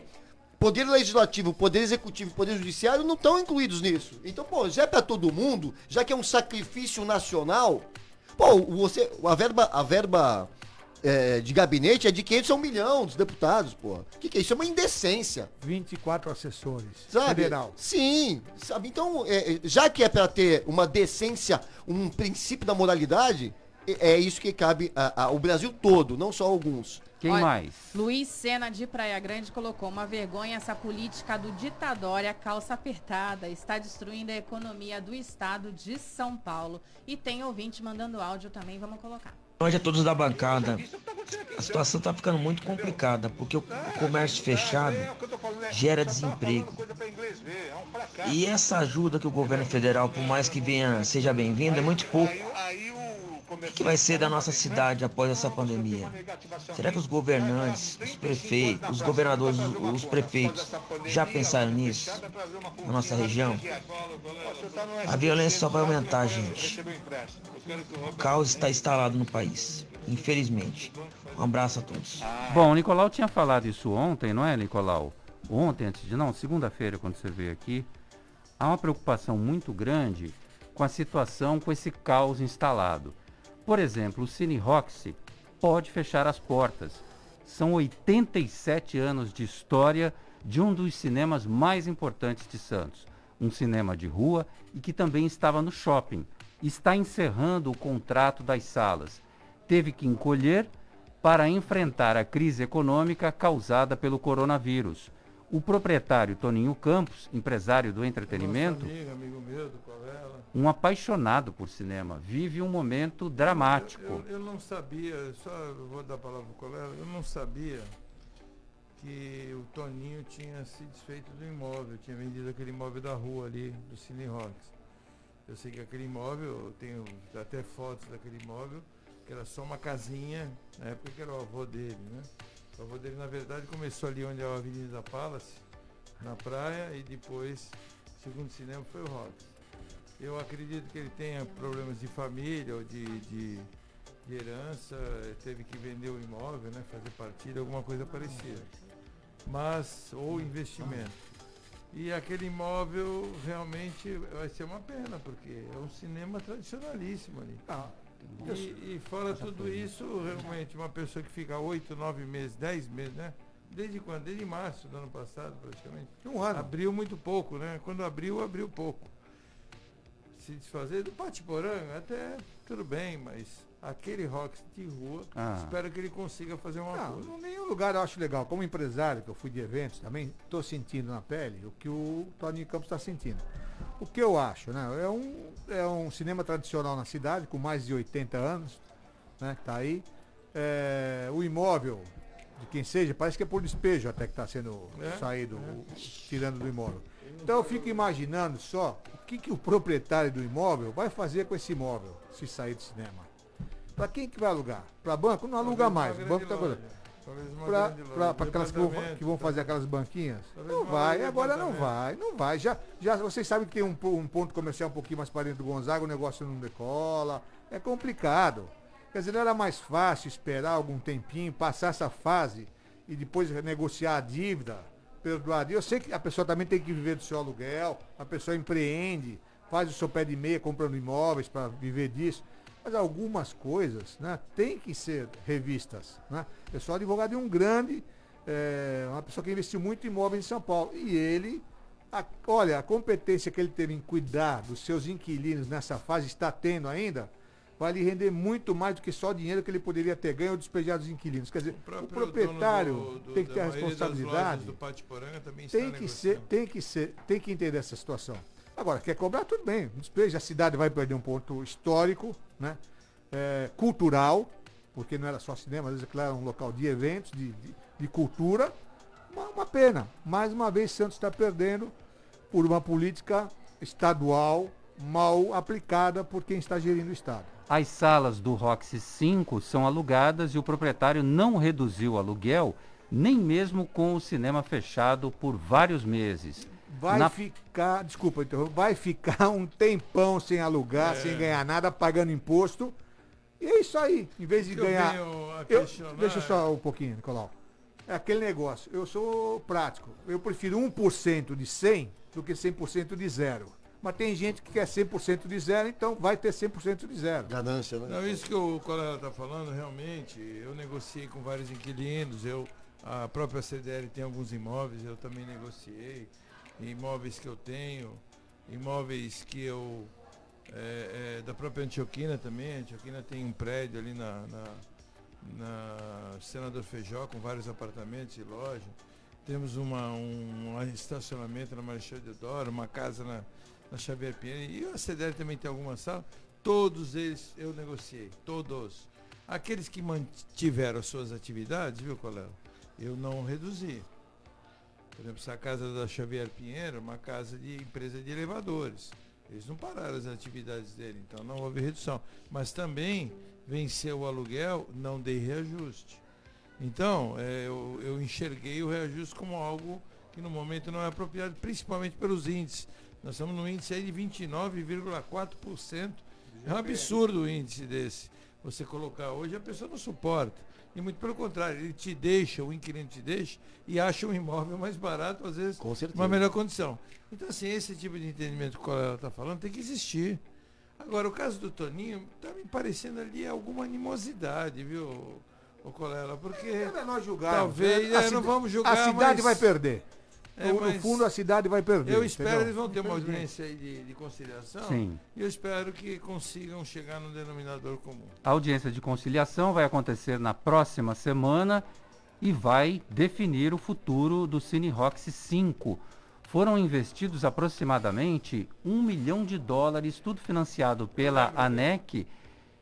Poder legislativo, poder executivo, poder judiciário não estão incluídos nisso. Então, pô, já é para todo mundo, já que é um sacrifício nacional, pô, você, a verba, a verba é, de gabinete é de 500 a 1 milhão dos deputados, pô. O que, que é isso? É uma indecência.
24 assessores.
Sabe?
Federal.
Sim, sabe? Então, é, é, já que é para ter uma decência, um princípio da moralidade, é, é isso que cabe ao Brasil todo, não só alguns.
Quem
Olha,
mais?
Luiz Sena de Praia Grande colocou uma vergonha essa política do ditadória calça apertada. Está destruindo a economia do estado de São Paulo. E tem ouvinte mandando áudio também, vamos colocar.
Noite a todos da bancada. A situação está ficando muito complicada, porque o comércio fechado gera desemprego. E essa ajuda que o governo federal, por mais que venha, seja bem-vinda, é muito pouco. O que vai ser da nossa cidade após essa pandemia? Será que os governantes, os prefeitos, os governadores, os prefeitos já pensaram nisso? Na nossa região? A violência só vai aumentar, gente. O caos está instalado no país, infelizmente. Um abraço a todos.
Bom, o Nicolau tinha falado isso ontem, não é, Nicolau? Ontem, antes de. Não, segunda-feira, quando você veio aqui. Há uma preocupação muito grande com a situação, com esse caos instalado. Por exemplo, o Cine Roxy pode fechar as portas. São 87 anos de história de um dos cinemas mais importantes de Santos. Um cinema de rua e que também estava no shopping. Está encerrando o contrato das salas. Teve que encolher para enfrentar a crise econômica causada pelo coronavírus. O proprietário Toninho Campos, empresário do entretenimento,
amigo meu
um apaixonado por cinema, vive um momento dramático.
Eu, eu não sabia, só eu vou dar a palavra pro Colela, eu não sabia que o Toninho tinha se desfeito do imóvel, tinha vendido aquele imóvel da rua ali, do Cine Rocks. Eu sei que aquele imóvel, eu tenho até fotos daquele imóvel, que era só uma casinha, na época que era o avô dele, né? O avô dele, na verdade, começou ali onde é a Avenida Palace, na praia, e depois, segundo cinema, foi o Rocks. Eu acredito que ele tenha problemas de família ou de, de, de herança, teve que vender o imóvel, né? Fazer partida, alguma coisa parecida. Mas, ou investimento. E aquele imóvel realmente vai ser uma pena, porque é um cinema tradicionalíssimo ali. E, e fora tudo isso, realmente, uma pessoa que fica oito, nove meses, dez meses, né? Desde quando? Desde março do ano passado, praticamente.
Um ano.
Abriu muito pouco, né? Quando abriu, abriu pouco. Se desfazer do Patiporanga, até tudo bem, mas aquele rock de rua,
Ah.
espero que ele consiga fazer uma
Não,
coisa.
não, nenhum lugar eu acho legal. Como empresário, que eu fui de eventos também, estou sentindo na pele o que o Toninho Campos está sentindo. O que eu acho, né? É um, é um cinema tradicional na cidade, com mais de 80 anos, né? Tá aí. É, o imóvel, de quem seja, parece que é por despejo até que está sendo
É,
saído, o- tirando do imóvel. Então eu fico imaginando só o que, que o proprietário do imóvel vai fazer com esse imóvel se sair do cinema. Para quem que vai alugar? Para banco? Não aluga mais. O banco tá
uma
Para aquelas que vão, que vão fazer aquelas banquinhas?
Talvez
Não vai, agora não vai, não vai. Já, já vocês sabem que tem um, um ponto comercial um pouquinho mais para dentro do Gonzaga, o negócio não decola. É complicado. Quer dizer, não era mais fácil esperar algum tempinho, passar essa fase e depois negociar a dívida, perdoar. Eu sei que a pessoa também tem que viver do seu aluguel, a pessoa empreende, faz o seu pé de meia comprando imóveis para viver disso. Mas algumas coisas né, têm que ser revistas. Né? Eu sou advogado de um grande, é, uma pessoa que investiu muito em imóveis em São Paulo. E ele, a- olha, a competência que ele teve em cuidar dos seus inquilinos nessa fase, está tendo ainda, vai lhe render muito mais do que só o dinheiro que ele poderia ter ganho ou despejar dos inquilinos. Quer dizer, o,
próprio
proprietário
do- do-
tem que ter a responsabilidade. Tem que ser, tem que ser, tem que entender essa situação. Agora, quer cobrar, tudo bem. Despeja, a cidade vai perder um ponto histórico, né? É, cultural, porque não era só cinema, às vezes aquilo era um local de eventos, de, de, de cultura. Uma, uma pena. Mais uma vez Santos está perdendo por uma política estadual mal aplicada por quem está gerindo o Estado.
As salas do Roxy 5 são alugadas e o proprietário não reduziu o aluguel, nem mesmo com o cinema fechado por vários meses.
Vai
Na-
ficar, desculpa, interromper, vai ficar um tempão sem alugar,
É.
sem ganhar nada, pagando imposto. E é isso aí. Em vez de
eu
ganhar. Eu- deixa
é-
só um pouquinho, Nicolau. É aquele negócio. Eu sou prático. Eu prefiro 1% de 100 do que 100% de zero. Mas tem gente que quer 100% de zero, então vai ter 100% de zero.
Ganância, né?
Não, isso que o colega está falando, realmente, eu negociei com vários inquilinos, eu, a própria CDL tem alguns imóveis, eu também negociei, imóveis que eu tenho, imóveis que eu, é, é, da própria Antioquina também, a Antioquina tem um prédio ali na, na, na Senador Feijó, com vários apartamentos e loja, temos uma, um, um estacionamento na Marechal Deodoro, uma casa na, na Xavier Pinheiro, e a CDL também tem alguma sala, todos eles eu negociei, todos. Aqueles que mantiveram as suas atividades, viu, colega? Eu não reduzi. Por exemplo, essa casa da Xavier Pinheiro é uma casa de empresa de elevadores. Eles não pararam as atividades dele, então não houve redução. Mas também venceu o aluguel, não dei reajuste. Então, é, eu, eu enxerguei o reajuste como algo que no momento não é apropriado, principalmente pelos índices. Nós estamos no índice aí de 29,4%. É um absurdo o índice desse. Você colocar hoje, a pessoa não suporta. E muito pelo contrário, ele te deixa, o inquilino te deixa e acha um imóvel mais barato, às vezes,
Com certeza.
uma melhor condição. Então, assim, esse tipo de entendimento que o colega está falando tem que existir. Agora, o caso do Toninho, tá me parecendo ali alguma animosidade, viu, o Colela? Porque.
É nós julgar.
Talvez,
A
é, não vamos julgar.
A cidade
mas-
vai perder.
É,
no, no fundo, a cidade vai perder.
Eu espero
entendeu?
eles vão ter uma audiência aí de, de conciliação.
Sim.
E eu espero que consigam chegar no denominador comum.
A audiência de conciliação vai acontecer na próxima semana e vai definir o futuro do Cine Roxy 5. Foram investidos aproximadamente um milhão de dólares, tudo financiado pela ANEC.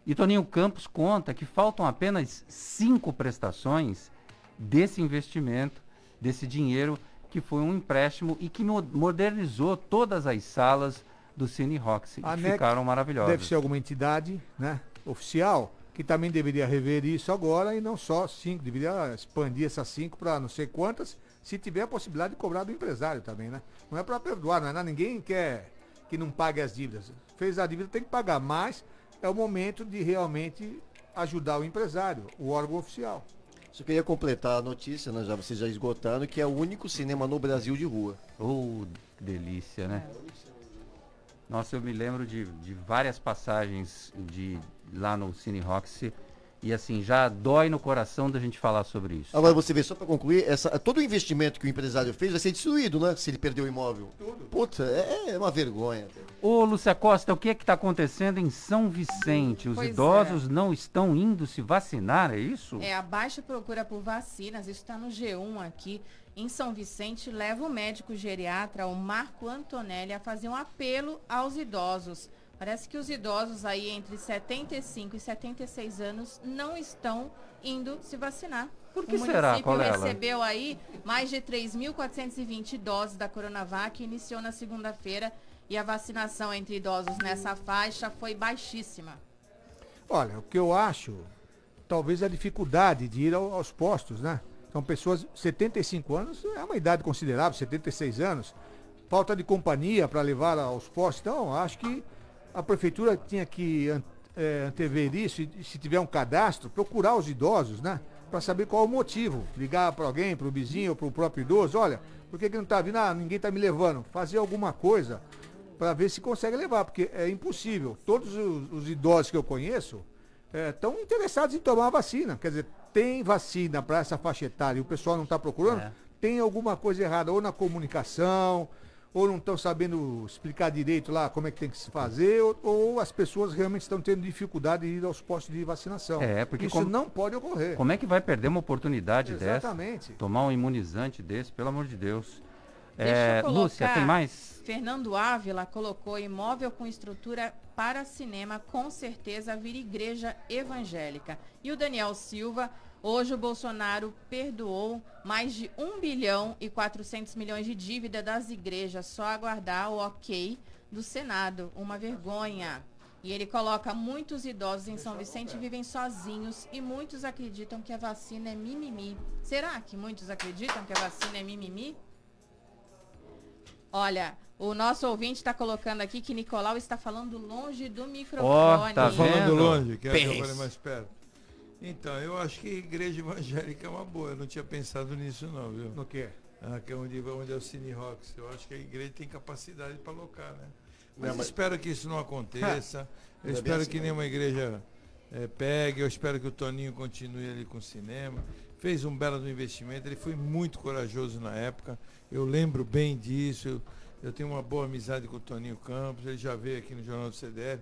E Toninho Campos conta que faltam apenas cinco prestações desse investimento, desse dinheiro, que foi um empréstimo e que mo- modernizou todas as salas do Cine Roxy, que
ANEC
ficaram maravilhosas.
Deve ser alguma entidade né, oficial que também deveria rever isso agora e não só cinco, deveria expandir essas cinco para não sei quantas, se tiver a possibilidade de cobrar do empresário também, né? Não é para perdoar, não é nada, ninguém quer que não pague as dívidas. Fez a dívida, tem que pagar, mas é o momento de realmente ajudar o empresário, o órgão oficial.
Só queria completar a notícia, né, já, você já esgotando, que é o único cinema no Brasil de rua.
Oh, delícia, né? Nossa, eu me lembro de, de várias passagens de lá no Cine Roxy e assim, já dói no coração da gente falar sobre isso.
Agora você vê, só para concluir, essa, todo o investimento que o empresário fez vai ser destruído, né? Se ele perder o imóvel. Puta, é, é uma vergonha.
Ô, Lúcia Costa, o que é que está acontecendo em São Vicente? Os
Pois
idosos não estão indo se vacinar, é isso?
É, a baixa procura por vacinas, isso está no G1 aqui, em São Vicente, leva o médico geriatra, o Marco Antonelli, a fazer um apelo aos idosos. Parece que os idosos aí entre 75 e 76 anos não estão indo se vacinar.
Por que
o
será,
município
Colela?
recebeu aí mais de 3.420 doses da Coronavac, iniciou na segunda-feira e a vacinação entre idosos nessa faixa foi baixíssima.
Olha, o que eu acho, talvez a dificuldade de ir ao- aos postos, né? São pessoas, 75 anos é uma idade considerável, 76 anos. Falta de companhia para levar aos postos. Então, acho que a prefeitura tinha que eh, antever isso e, se tiver um cadastro, procurar os idosos, né? Para saber qual o motivo. Ligar para alguém, para o vizinho ou para o próprio idoso. Olha, por que, que não está vindo? Ah, ninguém está me levando. Fazer alguma coisa para ver se consegue levar, porque é impossível. Todos os, os idosos que eu conheço estão interessados em tomar a vacina. Quer dizer, tem vacina para essa faixa etária e o pessoal não está procurando,
É.
tem alguma coisa errada, ou na comunicação, ou não estão sabendo explicar direito lá como é que tem que se fazer, ou, ou as pessoas realmente estão tendo dificuldade de ir aos postos de vacinação.
É, porque
Isso
como-
não pode ocorrer.
Como é que vai perder uma oportunidade
Exatamente.
dessa? Tomar um imunizante desse, pelo amor de Deus.
Deixa
É,
eu colocar,
Lúcia, tem mais?
Fernando Ávila colocou imóvel com estrutura para cinema, com certeza vira igreja evangélica. E o Daniel Silva, hoje o Bolsonaro perdoou mais de 1 bilhão e 400 milhões de dívida das igrejas, só aguardar o ok do Senado. Uma vergonha. E ele coloca muitos idosos em São Vicente vivem sozinhos e muitos acreditam que a vacina é mimimi. Será que muitos acreditam que a vacina é mimimi? Olha, o nosso ouvinte está colocando aqui que Nicolau está falando longe do microfone.
tá
falando
vendo?
longe, quer que eu fale mais perto. Então, eu acho que igreja evangélica é uma boa. Eu não tinha pensado nisso não, viu?
No quê?
Ah, que é onde, onde é o Cine Rocks. Eu acho que a igreja tem capacidade para alocar, né? Mas,
Não, mas-
espero que isso não aconteça. eu
é
espero
assim,
que
não.
nenhuma igreja eh, pegue. Eu espero que o Toninho continue ali com o cinema. Fez um belo investimento. Ele foi muito corajoso na época. Eu lembro bem disso. Eu, eu tenho uma boa amizade com o Toninho Campos. Ele já veio aqui no Jornal do CDL.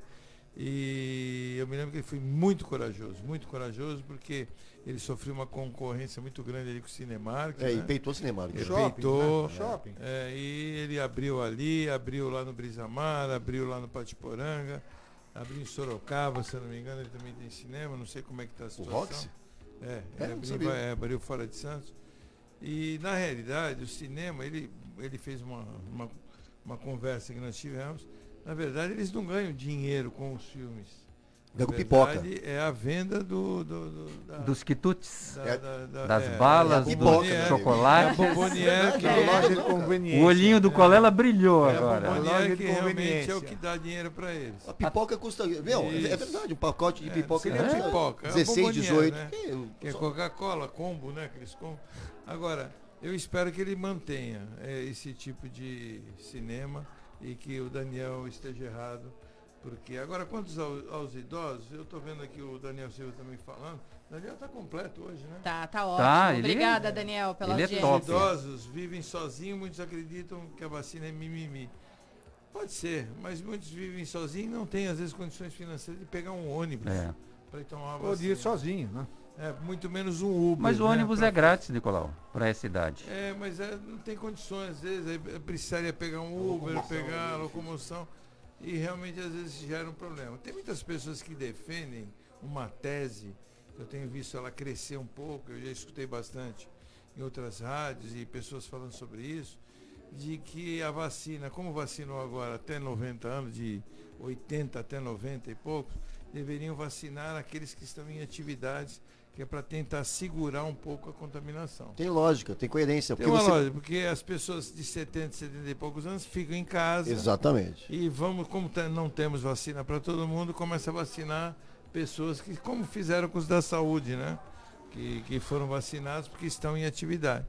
E eu me lembro que ele foi muito corajoso, muito corajoso, porque ele sofreu uma concorrência muito grande ali com o Cinemark.
É, e
né?
peitou o Cinemark.
Ele
Shopping,
peitou.
né? Shopping.
É, e ele abriu ali, abriu lá no Brisamar, abriu lá no Patiporanga, abriu em Sorocaba, se eu não me engano, ele também tem cinema, não sei como é que está a situação.
Roxy?
É,
É,
abriu, é, abriu fora de Santos. E na realidade, o cinema, ele, ele fez uma, uma, uma conversa que nós tivemos. Na verdade, eles não ganham dinheiro com os filmes. Na
Ganha com pipoca.
É a venda do, do, do- da-
Dos quitutes,
da-
É-
da- da-
das
é,
balas,
é a
do chocolate.
É a
a
O olhinho do Colela brilhou
é a
agora.
de
que realmente é o que dá dinheiro para eles.
A pipoca custa. Meu, é- é verdade, um pacote de pipoca
pipoca, é a
16,
bomboniere,
18.
né?
Que eu-
Que é
só-
Coca-Cola, combo, né? Aqueles combo. Agora, eu espero que ele mantenha é, esse tipo de cinema e que o Daniel esteja errado Porque agora, quantos aos, aos idosos, eu estou vendo aqui o Daniel Silva também falando. Daniel está completo hoje, né?
Tá, tá ótimo.
Tá,
Obrigada, Daniel, pela
ele é
audiência.
top.
Os idosos vivem sozinhos, muitos acreditam que a vacina é mimimi. Pode ser, mas muitos vivem sozinhos e não têm, às vezes, condições financeiras de pegar um ônibus
É.
para ir tomar uma
Ou de ir
vacina.
sozinho, né?
É, muito menos um Uber.
Mas o
né,
ônibus
pra-
é grátis, Nicolau, para essa idade.
É, mas é, não tem condições, às vezes, aí precisaria pegar um Uber, pegar a locomoção, e realmente às vezes gera um problema. Tem muitas pessoas que defendem uma tese, eu tenho visto ela crescer um pouco, eu já escutei bastante em outras rádios e pessoas falando sobre isso, de que a vacina, como vacinou agora até 90 anos, de 80 até 90 e poucos, deveriam vacinar aqueles que estão em atividades, que é para tentar segurar um pouco a contaminação.
Tem lógica, tem coerência.
Tem uma
você-
lógica, porque as pessoas de 70, 70 e poucos anos ficam em casa.
Exatamente.
E vamos, como te- não temos vacina para todo mundo, começa a vacinar pessoas que, como fizeram com os da saúde, né? Que, que foram vacinados porque estão em atividade.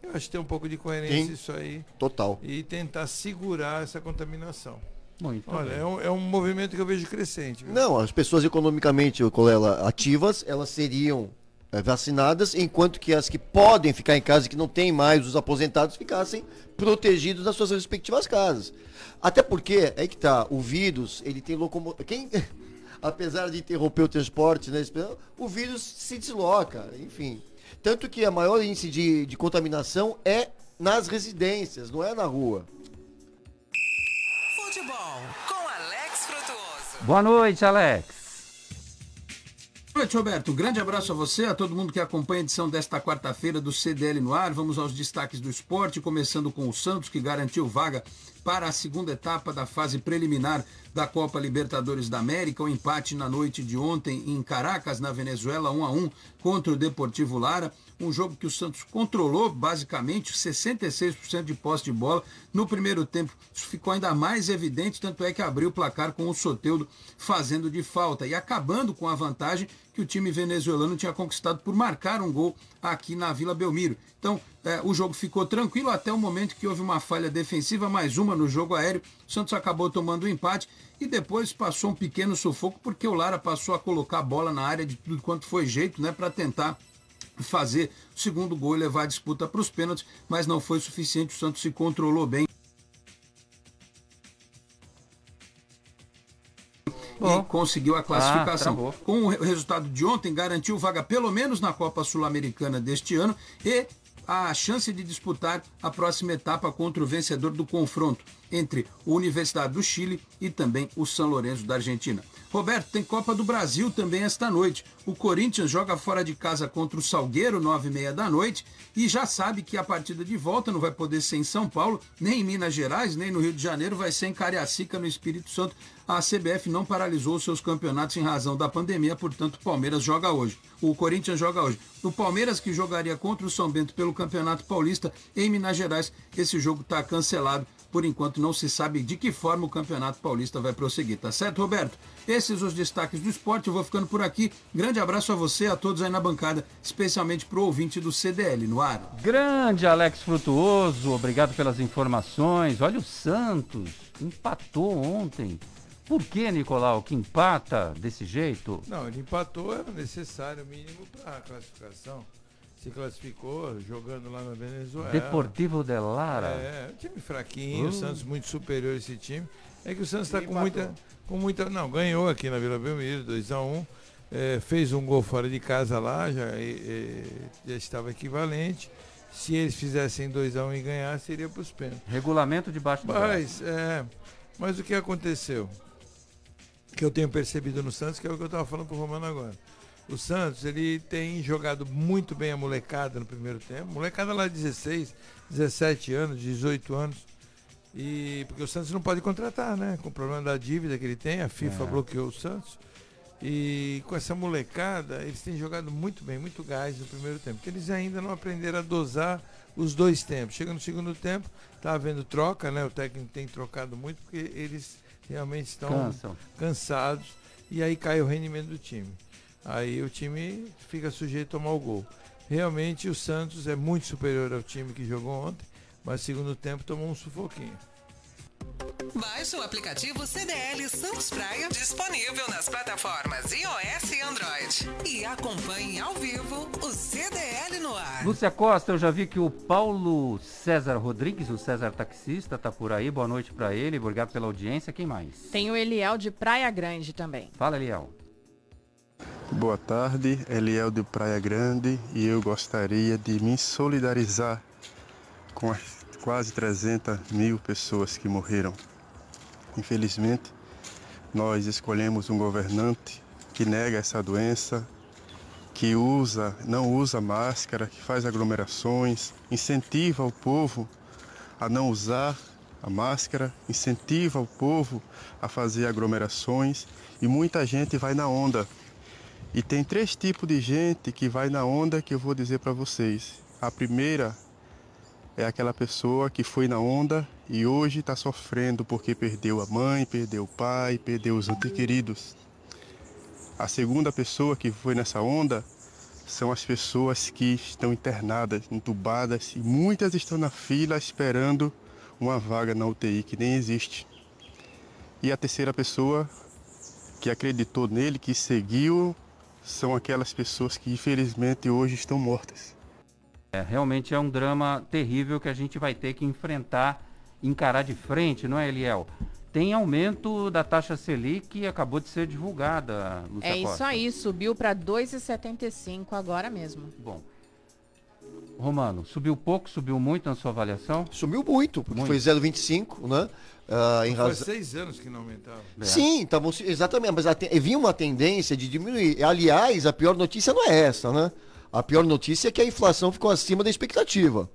Eu acho que tem um pouco de coerência
Tem.
isso aí.
Total.
E tentar segurar essa contaminação.
Muito
Olha, é um, é um movimento que eu vejo crescente. viu?
Não, as pessoas economicamente, Colela, ativas, elas seriam eh, vacinadas, enquanto que as que podem ficar em casa e que não tem mais os aposentados ficassem protegidos nas suas respectivas casas. Até porque, é que tá, o vírus, ele tem locomoção. Quem. Apesar de interromper o transporte, né, o vírus se desloca, enfim. Tanto que a maior índice de, de contaminação é nas residências, não é na rua.
Futebol com Alex Frutuoso.
Boa noite, Alex.
Boa noite, Roberto. Um grande abraço a você, a todo mundo que acompanha a edição desta quarta-feira do CDL no ar. Vamos aos destaques do esporte, começando com o Santos, que garantiu vaga para a segunda etapa da fase preliminar da Copa Libertadores da América. O empate na noite de ontem em Caracas, na Venezuela, 1 a 1 contra o Deportivo Lara. Um jogo que o Santos controlou basicamente 66% de posse de bola. No primeiro tempo, isso ficou ainda mais evidente, tanto é que abriu o placar com o Soteudo fazendo de falta e acabando com a vantagem que o time venezuelano tinha conquistado por marcar um gol aqui na Vila Belmiro. Então, eh, o jogo ficou tranquilo até o momento que houve uma falha defensiva, mais uma no jogo aéreo. O Santos acabou tomando o empate e depois passou um pequeno sufoco porque o Lara passou a colocar a bola na área de tudo quanto foi jeito, né, para tentar fazer o segundo gol e levar a disputa para os pênaltis, mas não foi suficiente. O Santos se controlou bem. E conseguiu a classificação.
travou.
Com o re- resultado de ontem, garantiu vaga pelo menos na Copa Sul-Americana deste ano e a chance de disputar a próxima etapa contra o vencedor do confronto entre a Universidade do Chile e também o São Lourenço da Argentina. Roberto, tem Copa do Brasil também esta noite. O Corinthians joga fora de casa contra o Salgueiro, nove e meia da noite, e já sabe que a partida de volta não vai poder ser em São Paulo, nem em Minas Gerais, nem no Rio de Janeiro, vai ser em Cariacica, no Espírito Santo. A CBF não paralisou seus campeonatos em razão da pandemia, portanto, o Palmeiras joga hoje. O Corinthians joga hoje. O Palmeiras, que jogaria contra o São Bento pelo Campeonato Paulista em Minas Gerais, esse jogo está cancelado. Por enquanto, não se sabe de que forma o Campeonato Paulista vai prosseguir, tá certo, Roberto? Esses os destaques do esporte. Eu vou ficando por aqui. Grande abraço a você, a todos aí na bancada, especialmente pro ouvinte do CDL no ar.
Grande Alex Frutuoso, obrigado pelas informações. Olha o Santos, empatou ontem. Por que, Nicolau, que empata desse jeito?
Não, ele empatou, era necessário o mínimo para a classificação. Se classificou jogando lá na Venezuela.
Deportivo de Lara.
É, um time fraquinho,
Uh.
o Santos muito superior a esse time. É que o Santos está com
empatou.
muita, com muita. Não, ganhou aqui na Vila Belmiro, 2x1. fez um gol fora de casa lá, já, e- e- já estava equivalente. Se eles fizessem 2x1 e ganhar, seria para os pênaltis.
Regulamento debaixo do.
Mas, é, mas o que aconteceu? Que eu tenho percebido no Santos, que é o que eu estava falando pro Romano agora. O Santos, ele tem jogado muito bem a molecada no primeiro tempo. Molecada lá de 16, 17 anos, 18 anos. E porque o Santos não pode contratar, né? Com o problema da dívida que ele tem, a FIFA
É.
bloqueou o Santos. E com essa molecada, eles têm jogado muito bem, muito gás no primeiro tempo. Porque eles ainda não aprenderam a dosar os dois tempos. Chega no segundo tempo, tá havendo troca, né? O técnico tem trocado muito porque eles realmente estão
Cansam.
cansados e aí cai o rendimento do time. Aí o time fica sujeito a tomar o gol. Realmente o Santos é muito superior ao time que jogou ontem, mas segundo tempo tomou um sufoquinho.
Baixe o aplicativo CDL Santos Praia, disponível nas plataformas iOS e Android. E acompanhe ao vivo o CDL no ar.
Lúcia Costa, eu já vi que o Paulo César Rodrigues, o César taxista, tá por aí. Boa noite para ele. Obrigado pela audiência. Quem mais?
Tem o Eliel de Praia Grande também.
Fala, Eliel.
Boa tarde, Eliel de Praia Grande e eu gostaria de me solidarizar com as quase 300 mil pessoas que morreram. Infelizmente, nós escolhemos um governante que nega essa doença, que usa, não usa máscara, que faz aglomerações, incentiva o povo a não usar a máscara, incentiva o povo a fazer aglomerações e muita gente vai na onda. E tem três tipos de gente que vai na onda que eu vou dizer para vocês. A primeira é aquela pessoa que foi na onda e hoje está sofrendo porque perdeu a mãe, perdeu o pai, perdeu os entes queridos. A segunda pessoa que foi nessa onda são as pessoas que estão internadas, entubadas e muitas estão na fila esperando uma vaga na UTI que nem existe. E a terceira pessoa que acreditou nele, que seguiu, são aquelas pessoas que infelizmente hoje estão mortas.
É, realmente é um drama terrível que a gente vai ter que enfrentar, encarar de frente, não é, Eliel? Tem aumento da taxa Selic que acabou de ser divulgada, Lúcia
É isso
Costa.
aí, subiu para 2,75 agora mesmo.
Bom. Romano, subiu pouco, subiu muito na sua avaliação?
Subiu muito, porque
Muito.
foi 0,25, né? Ah, em
Faz
razão...
seis anos que não aumentava.
Sim, tavam, exatamente, mas vinha uma tendência de diminuir. Aliás, a pior notícia não é essa, né? A pior notícia é que a inflação ficou acima da expectativa.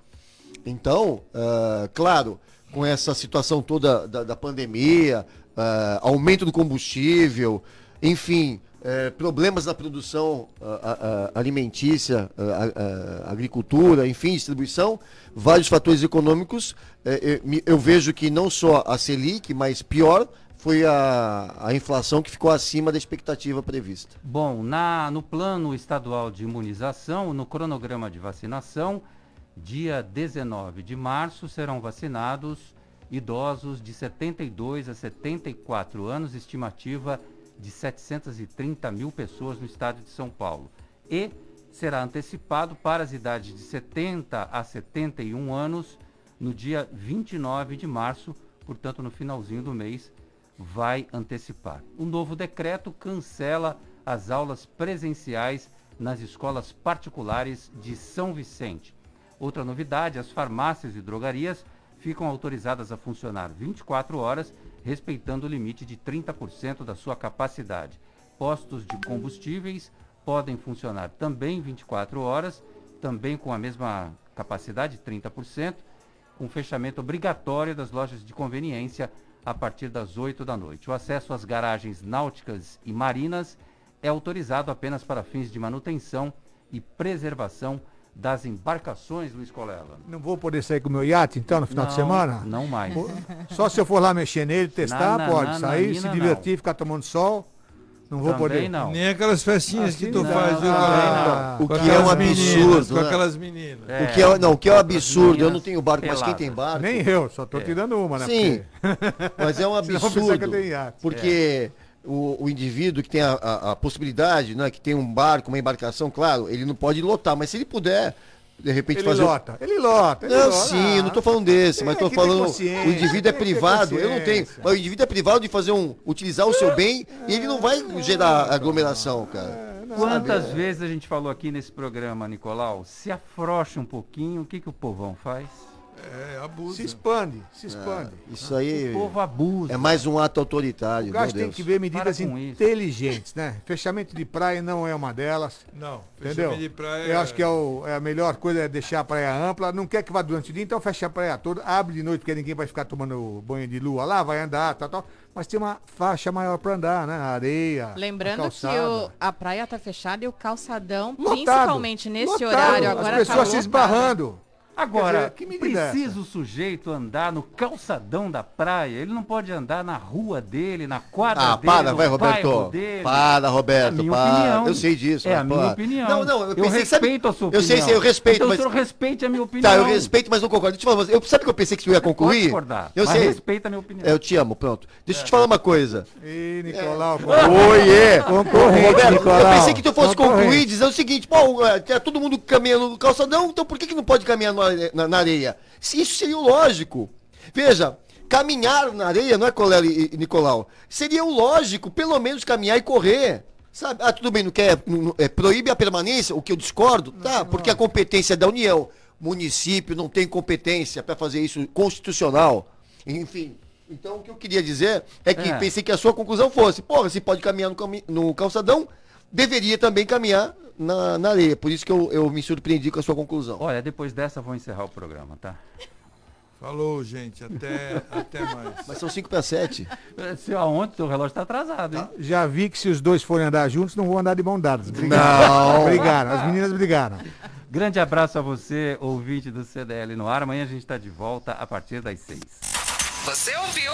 Então, ah, claro, com essa situação toda da, da pandemia, ah, aumento do combustível, enfim, eh, problemas na produção ah, ah, alimentícia, ah, agricultura, enfim, distribuição, vários fatores econômicos. eh, me- eu vejo que não só a Selic, mas pior foi a, a inflação que ficou acima da expectativa prevista.
Bom, na, no plano estadual de imunização, no cronograma de vacinação, dia 19 de março serão vacinados idosos de 72 a 74 anos, estimativa de 730 mil pessoas no estado de São Paulo. E será antecipado para as idades de 70 a 71 anos no dia 29 de março, portanto no finalzinho do mês, vai antecipar. O novo decreto cancela as aulas presenciais nas escolas particulares de São Vicente. Outra novidade, as farmácias e drogarias ficam autorizadas a funcionar 24 horas, respeitando o limite de 30% da sua capacidade. Postos de combustíveis podem funcionar também 24 horas, também com a mesma capacidade, 30%, com fechamento obrigatório das lojas de conveniência a partir das 8 da noite. O acesso às garagens náuticas e marinas é autorizado apenas para fins de manutenção e preservação das embarcações, Luiz Colela.
Não vou poder sair com o meu iate, então, no final de
Não,
semana?
não mais.
Só se eu for lá mexer nele, testar,
Na- na-
pode.
na-
sair,
na
se divertir, ficar tomando sol. Não vou
Também
poder.
não.
Nem aquelas festinhas que tu
não.
faz, viu,
Ah,
Galera?
o
Com
que é um
aquelas meninas,
absurdo,
Com
né?
aquelas meninas.
o que é, não, o que é um absurdo, eu não tenho barco, mas quem tem barco.
Nem eu, só tô tirando uma, né?
Sim,
Porque-
mas é um absurdo.
eu tenho iate.
Porque o, o indivíduo que tem a, a- a possibilidade, né, que tem um barco, uma embarcação, claro, ele não pode lotar, mas se ele puder, de repente
Ele
fazer.
lota, ele lota. Ele
Não,
lota.
sim, eu não tô falando desse, mas
que ter
falando. O indivíduo é privado, eu não tenho. Mas o indivíduo é privado de fazer um. utilizar o seu bem e ele não vai gerar aglomeração, cara.
Quantas
Sabe?
vezes a gente falou aqui nesse programa, Nicolau, se afrouxa um pouquinho, o que, que o povão faz?
É, abuso.
Se expande, se expande.
Isso aí.
O povo abusa.
É mais um ato autoritário.
O gajo
meu
tem
Deus.
que ver medidas
com isso.
inteligentes, né? Fechamento de praia não é uma delas.
Não,
Entendeu?
fechamento de praia
Eu
é-
acho que é, o- é a melhor coisa é deixar a praia ampla. Não quer que vá durante o dia, então fecha a praia toda. Abre de noite, porque ninguém vai ficar tomando banho de lua lá, vai andar, tal, tal. Mas tem uma faixa maior para andar, né? Areia.
Lembrando
a
que o- a praia tá fechada e o calçadão,
Lotado,
principalmente nesse
lotado.
horário, agora
As pessoas
tá
se
lotado.
esbarrando.
Agora,
dizer, que medida é
precisa o sujeito andar no calçadão da praia. Ele não pode andar na rua dele, na quadra
Ah,
dele,
para, vai, Roberto.
dele.
Para, Roberto,
É
para.
opinião.
Eu sei disso,
É a minha
para.
opinião.
Não, não, eu
eu,
pensei, sabe-
respeito a sua
eu
opinião.
sei, sei, eu respeito,
então,
mas-
o senhor respeite a minha opinião.
Tá, eu respeito, mas não concordo. Deixa eu falar, uma coisa. eu, sabe que eu pensei que você ia concluir? eu
mas
sei.
respeita a minha opinião.
Eu te amo, pronto. Deixa eu te falar uma coisa.
Ih, Nicolau.
Oiê!
Concorrente,
Roberto, eu
Nicolau.
pensei que tu fosse concluir dizendo o seguinte, pô, é, tá todo mundo caminhando no calçadão, então por que, que não pode caminhar no na, na areia? Isso seria o lógico. Veja, caminhar na areia, não é, Colela e, e Nicolau? Seria o lógico, pelo menos caminhar e correr. Sabe? Ah, tudo bem, não quer, não- é, proíbe a permanência, o que eu discordo, tá? Porque a competência é da União. Município não tem competência para fazer isso constitucional. Enfim. Então o que eu queria dizer é que
É.
pensei que a sua conclusão fosse, porra, se pode caminhar no, cami- no calçadão, deveria também caminhar na, na areia. Por isso que eu, eu me surpreendi com a sua conclusão.
Olha, depois dessa vou encerrar o programa, tá?
Falou, gente. Até, até mais.
Mas são 5 para 7.
Se aonde teu relógio tá atrasado, hein?
Já vi que se os dois forem andar juntos, não vão andar de mão dadas.
Não.
Brigaram, as meninas brigaram.
Grande abraço a você, ouvinte do CDL no ar. Amanhã a gente está de volta a partir das seis.
Você ouviu?